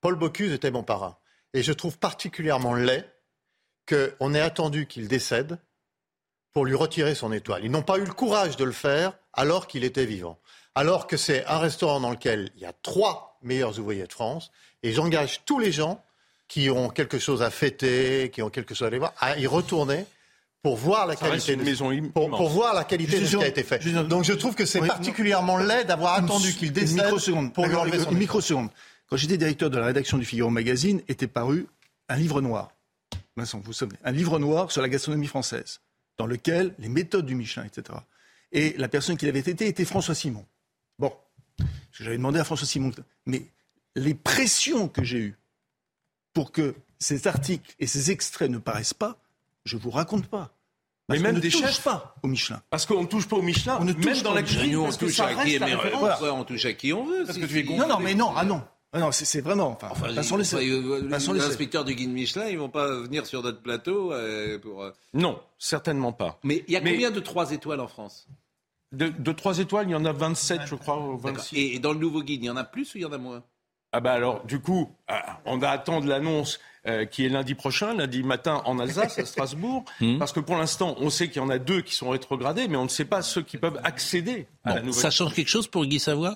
Paul Bocuse était mon parrain. Et je trouve particulièrement laid qu'on ait attendu qu'il décède pour lui retirer son étoile. Ils n'ont pas eu le courage de le faire alors qu'il était vivant. Alors que c'est un restaurant dans lequel il y a trois meilleurs ouvriers de France. Et j'engage tous les gens qui ont quelque chose à fêter, qui ont quelque chose à aller voir, à y retourner pour voir la Ça qualité une de maison pour, voir la qualité de ce qui a été fait. Donc je trouve que c'est Oui, particulièrement laid d'avoir attendu qu'il Une décède microseconde. pour lui enlever son Une étoile. microseconde. Quand j'étais directeur de la rédaction du Figaro Magazine, était paru un livre noir. Vincent, vous vous souvenez Un livre noir sur la gastronomie française, dans lequel les méthodes du Michelin, etc. Et la personne qui l'avait été était François Simon. Bon. parce que j'avais demandé à François Simon, mais les pressions que j'ai eues pour que ces articles et ces extraits ne paraissent pas, je vous raconte pas. Mais Parce même qu'on ne des touche chefs pas au Michelin. Parce qu'on ne touche pas au Michelin, On ne même touche dans pas la au cuisine, Nous, on touche à qui, la on touche à qui on veut Parce que tu es. Non, non, mais non, ah non. Ah non, c'est vraiment. Enfin, Enfin, L'inspecteur du guide Michelin, ils vont pas venir sur notre plateau euh, pour. euh, Non, certainement pas. Mais il y a Mais- combien de 3 étoiles en France? De, de 3 étoiles, il y en a 27, je crois, ou D'accord. 26. Et, et dans le nouveau guide, il y en a plus ou il y en a moins? Ah bah alors, du coup, ah, on va attendre l'annonce euh, qui est lundi prochain, lundi matin en Alsace, à Strasbourg, Hmm. parce que pour l'instant, on sait qu'il y en a deux qui sont rétrogradés, mais on ne sait pas ceux qui peuvent accéder à la nouvelle. Ça change quelque chose pour Guy Savoie?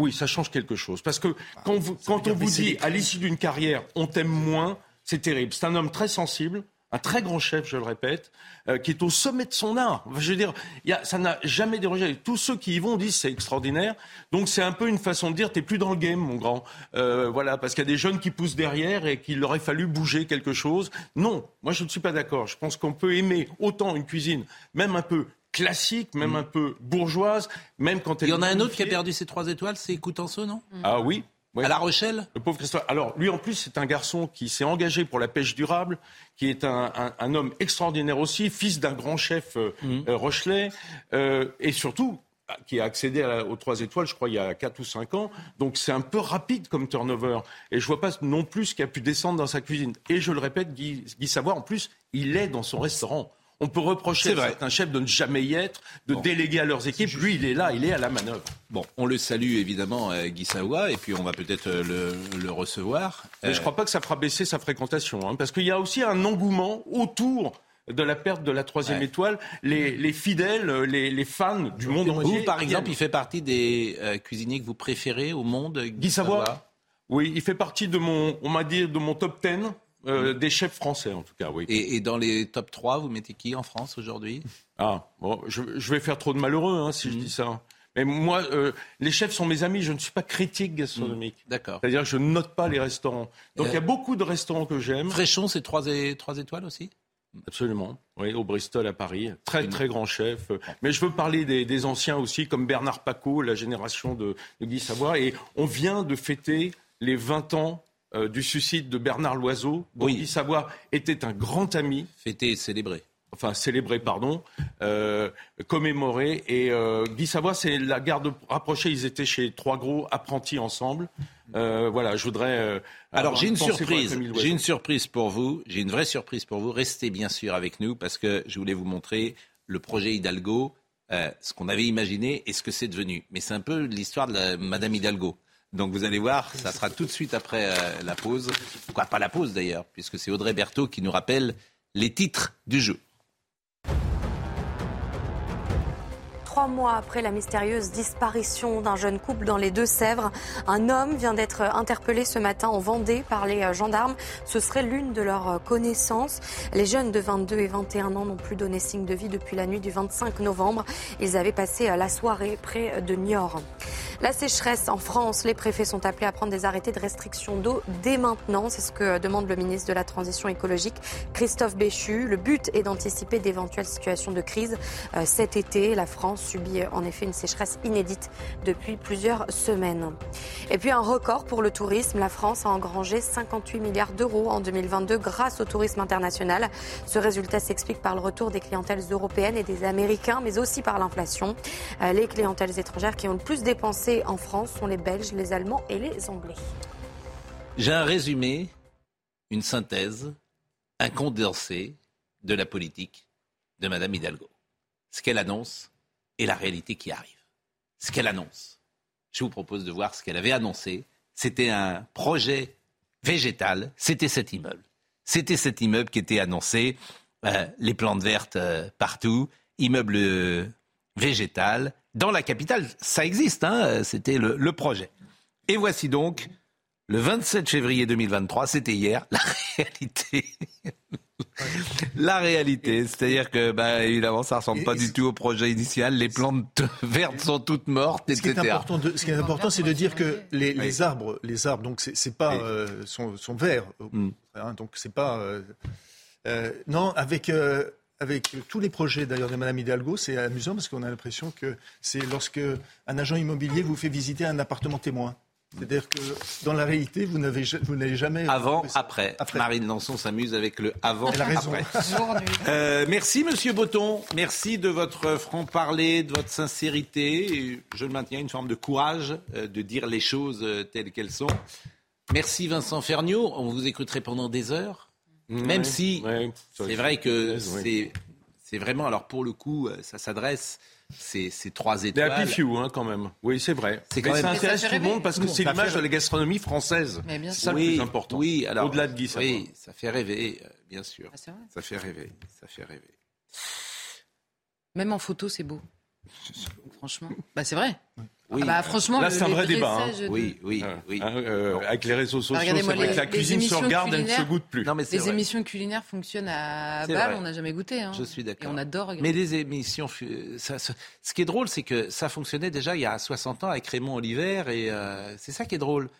Oui, ça change quelque chose. Parce que quand, vous- quand on vous dit, à l'issue d'une carrière, on t'aime moins, c'est terrible. C'est un homme très sensible, un très grand chef, je le répète, euh, qui est au sommet de son art. Je veux dire, il y a, ça n'a jamais dérogé. Tous ceux qui y vont disent c'est extraordinaire. Donc c'est un peu une façon de dire t'es plus dans le game, mon grand. Euh, voilà, parce qu'il y a des jeunes qui poussent derrière et qu'il aurait fallu bouger quelque chose. Non, moi je ne suis pas d'accord. Je pense qu'on peut aimer autant une cuisine, même un peu classique, même un peu bourgeoise, même quand elle Il y en a un autre qui a perdu ses 3 étoiles, c'est Coutenceau, non? Ah oui. oui. À La Rochelle? Le pauvre Christophe. Alors, lui, en plus, c'est un garçon qui s'est engagé pour la pêche durable, qui est un, un- un homme extraordinaire aussi, fils d'un grand chef euh, euh, Rochelet, euh, et surtout qui a accédé à la- aux trois étoiles, je crois, il y a 4 ou 5 ans. Donc, c'est un peu rapide comme turnover. Et je vois pas non plus ce qui a pu descendre dans sa cuisine. Et je le répète, Guy, Guy Savoie, en plus, il est dans son restaurant. On peut reprocher à vrai. certains chefs de ne jamais y être, de déléguer à leurs équipes. Lui, il est là, il est à la manœuvre. Bon, on le salue évidemment, euh, Guy Savoie, et puis on va peut-être euh, le, le recevoir. Mais Euh, je crois pas que ça fera baisser sa fréquentation, hein, parce qu'il y a aussi un engouement autour de la perte de la troisième Ouais. étoile. Les, les fidèles, les, les fans du monde entier. Vous, par exemple, il fait partie des euh, cuisiniers que vous préférez au monde, Guy, Guy Savoie Oui, il fait partie de mon, on m'a dit, de mon top 10 euh, des chefs français, en tout cas, oui. Et, et dans les top 3, vous mettez qui en France aujourd'hui? Ah, bon, je, je vais faire trop de malheureux hein, si je dis ça. Mais moi, euh, les chefs sont mes amis, je ne suis pas critique gastronomique. D'accord. C'est-à-dire que je ne note pas les restaurants. Donc il y a Euh, beaucoup de restaurants que j'aime. Fréchon, c'est 3, et, trois étoiles aussi? Absolument, oui, au Bristol à Paris. Très, très grand chef. Mais je veux parler des, des anciens aussi, comme Bernard Paco, la génération de, de Guy Savoie. Et on vient de fêter les 20 ans euh, du suicide de Bernard Loiseau, dont Oui. Guy Savoie était un grand ami. Fêté et célébré. Enfin, célébré, pardon, euh, commémoré. Et euh, Guy Savoie, c'est la garde rapprochée. Ils étaient chez trois gros apprentis ensemble. Euh, voilà, je voudrais. euh, Alors j'ai une surprise, j'ai une surprise pour vous, j'ai une vraie surprise pour vous. Restez bien sûr avec nous parce que je voulais vous montrer le projet Hidalgo, euh, ce qu'on avait imaginé et ce que c'est devenu. Mais c'est un peu l'histoire de la Madame Hidalgo. Donc vous allez voir, ça sera tout de suite après euh, la pause. Pourquoi pas la pause d'ailleurs, puisque c'est Audrey Berthaud qui nous rappelle les titres du jeu. Trois mois après la mystérieuse disparition d'un jeune couple dans les Deux-Sèvres, un homme vient d'être interpellé ce matin en Vendée par les euh, gendarmes. Ce serait l'une de leurs euh, connaissances. Les jeunes de 22 et 21 ans n'ont plus donné signe de vie depuis la nuit du 25 novembre. Ils avaient passé la soirée près de Niort. La sécheresse en France, les préfets sont appelés à prendre des arrêtés de restriction d'eau dès maintenant. C'est ce que demande le ministre de la Transition écologique, Christophe Béchu. Le but est d'anticiper d'éventuelles situations de crise euh, cet été. La France subit euh, en effet une sécheresse inédite depuis plusieurs semaines. Et puis un record pour le tourisme. La France a engrangé 58 milliards d'euros en 2022 grâce au tourisme international. Ce résultat s'explique par le retour des clientèles européennes et des Américains, mais aussi par l'inflation. Euh, Les clientèles étrangères qui ont le plus dépensé en France sont les Belges, les Allemands et les Anglais. J'ai un résumé, une synthèse, un condensé de la politique de Madame Hidalgo. Ce qu'elle annonce et la réalité qui arrive. Ce qu'elle annonce. Je vous propose de voir ce qu'elle avait annoncé. C'était un projet végétal. C'était cet immeuble. C'était cet immeuble qui était annoncé. Euh, les plantes vertes euh, partout, immeuble euh, végétal. Dans la capitale, ça existe. Hein, C'était le, le projet. Et voici donc le 27 février 2023, c'était hier, la réalité. la réalité, c'est-à-dire que, bah, évidemment, ça ressemble pas du tout au projet initial. Les plantes vertes sont toutes mortes, Ce qui est important, de- ce qui est important, c'est de dire que les, les arbres, les arbres, donc c'est pas euh, sont, sont verts, Mm. hein, donc c'est pas euh, euh, non avec euh, avec tous les projets d'ailleurs de Mme Hidalgo, c'est amusant parce qu'on a l'impression que c'est lorsque un agent immobilier vous fait visiter un appartement témoin. C'est-à-dire que dans la réalité, vous n'avez ja- vous n'avez jamais. Avant, après. Marine Lançon s'amuse avec le avant, Elle a raison. après. Euh, merci, Monsieur Botton. Merci de votre franc-parler, de votre sincérité. Et Je le maintiens, une forme de courage euh, de dire les choses euh, telles qu'elles sont. Merci, Vincent Ferniaud. On vous écouterait pendant des heures. Même Ouais, si ouais, ça- c'est vrai que c'est c'est vraiment, alors pour le coup, euh, ça s'adresse, c'est c'est trois Des étoiles. happy few, hein, quand même. Oui, c'est vrai. C'est Mais quand ça même- intéresse ça tout le monde parce que c'est Ça l'image de la gastronomie française. C'est ça oui, le plus important. Oui, alors Au-delà de Guy Savoie. Oui, ça fait rêver, euh, bien sûr. Ah, ça fait rêver, ça fait rêver. Même en photo, c'est beau. Franchement. Bah, c'est vrai. Oui. Ah bah, franchement, Là, c'est un vrai débat. hein. de- Oui, oui, Hein, oui. hein, euh, avec les réseaux sociaux, c'est vrai les- que la cuisine se regarde, elle ne se goûte plus. Non, mais Les vrai. émissions culinaires fonctionnent à Bâle, on n'a jamais goûté. hein. Je suis d'accord. Et on adore regarder. Mais les émissions, ça- ça- ce qui est drôle, c'est que ça fonctionnait déjà il y a 60 ans avec Raymond Oliver, et euh, c'est ça qui est drôle.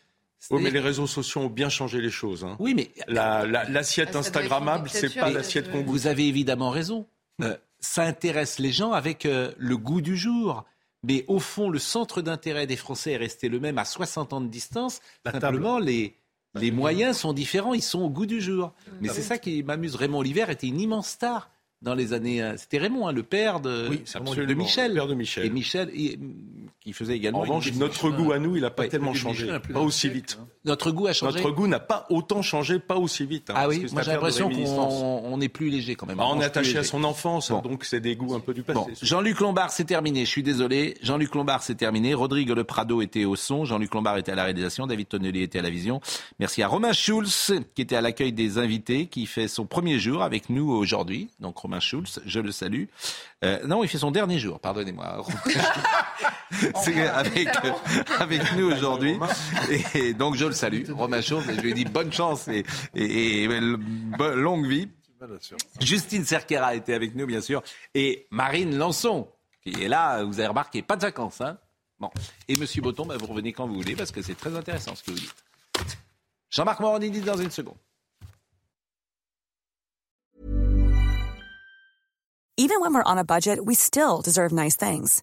Oui, mais les réseaux sociaux ont bien changé les choses. hein. Oui, mais La- la- L'assiette Ah, être une Instagrammable, c'est pas l'assiette qu'on goûte. Vous avez évidemment raison. Euh, ça intéresse les gens avec euh, le goût du jour. Mais au fond, le centre d'intérêt des Français est resté le même à 60 ans de distance. Simplement, les, les moyens sont différents, ils sont au goût du jour. Mais c'est ça qui m'amuse. Raymond Oliver était une immense star dans les années. euh, C'était Raymond, hein, le père de, Oui, c'est de absolument, Michel. le père de Michel. Et Michel, il- qui faisait également. En revanche, notre goût à nous, il n'a pas Ouais, tellement changé. Pas aussi vite. Notre goût a changé. Notre goût n'a pas autant changé, pas aussi vite. hein, Ah parce oui, moi j'ai l'impression qu'on on est plus léger quand même. Bah, on est attaché à son enfance, hein, Bon. donc c'est des goûts un peu du passé. Bon, Jean-Luc Lombard, c'est terminé. Je suis désolé. Jean-Luc Lombard, c'est terminé. Rodrigue Le Prado était au son. Jean-Luc Lombard était à la réalisation. David Tonnelly était à la vision. Merci à Romain Schulz, qui était à l'accueil des invités, qui fait son premier jour avec nous aujourd'hui. Donc, Romain Schulz, je le salue. Euh, non, il fait son dernier jour, pardonnez-moi. avec, euh, avec nous aujourd'hui. Et donc, je le salue. Romain Schulz, et je lui dis bonne chance et, et- longue vie. Justine Cerquera était avec nous, bien sûr, et Marine Lançon, qui est là, vous avez remarqué, pas de vacances. Hein bon. Et Monsieur Botton, bah, vous revenez quand vous voulez, parce que c'est très intéressant ce que vous dites. Jean-Marc Morandini dans une seconde. Even when we're on a budget, we still deserve nice things.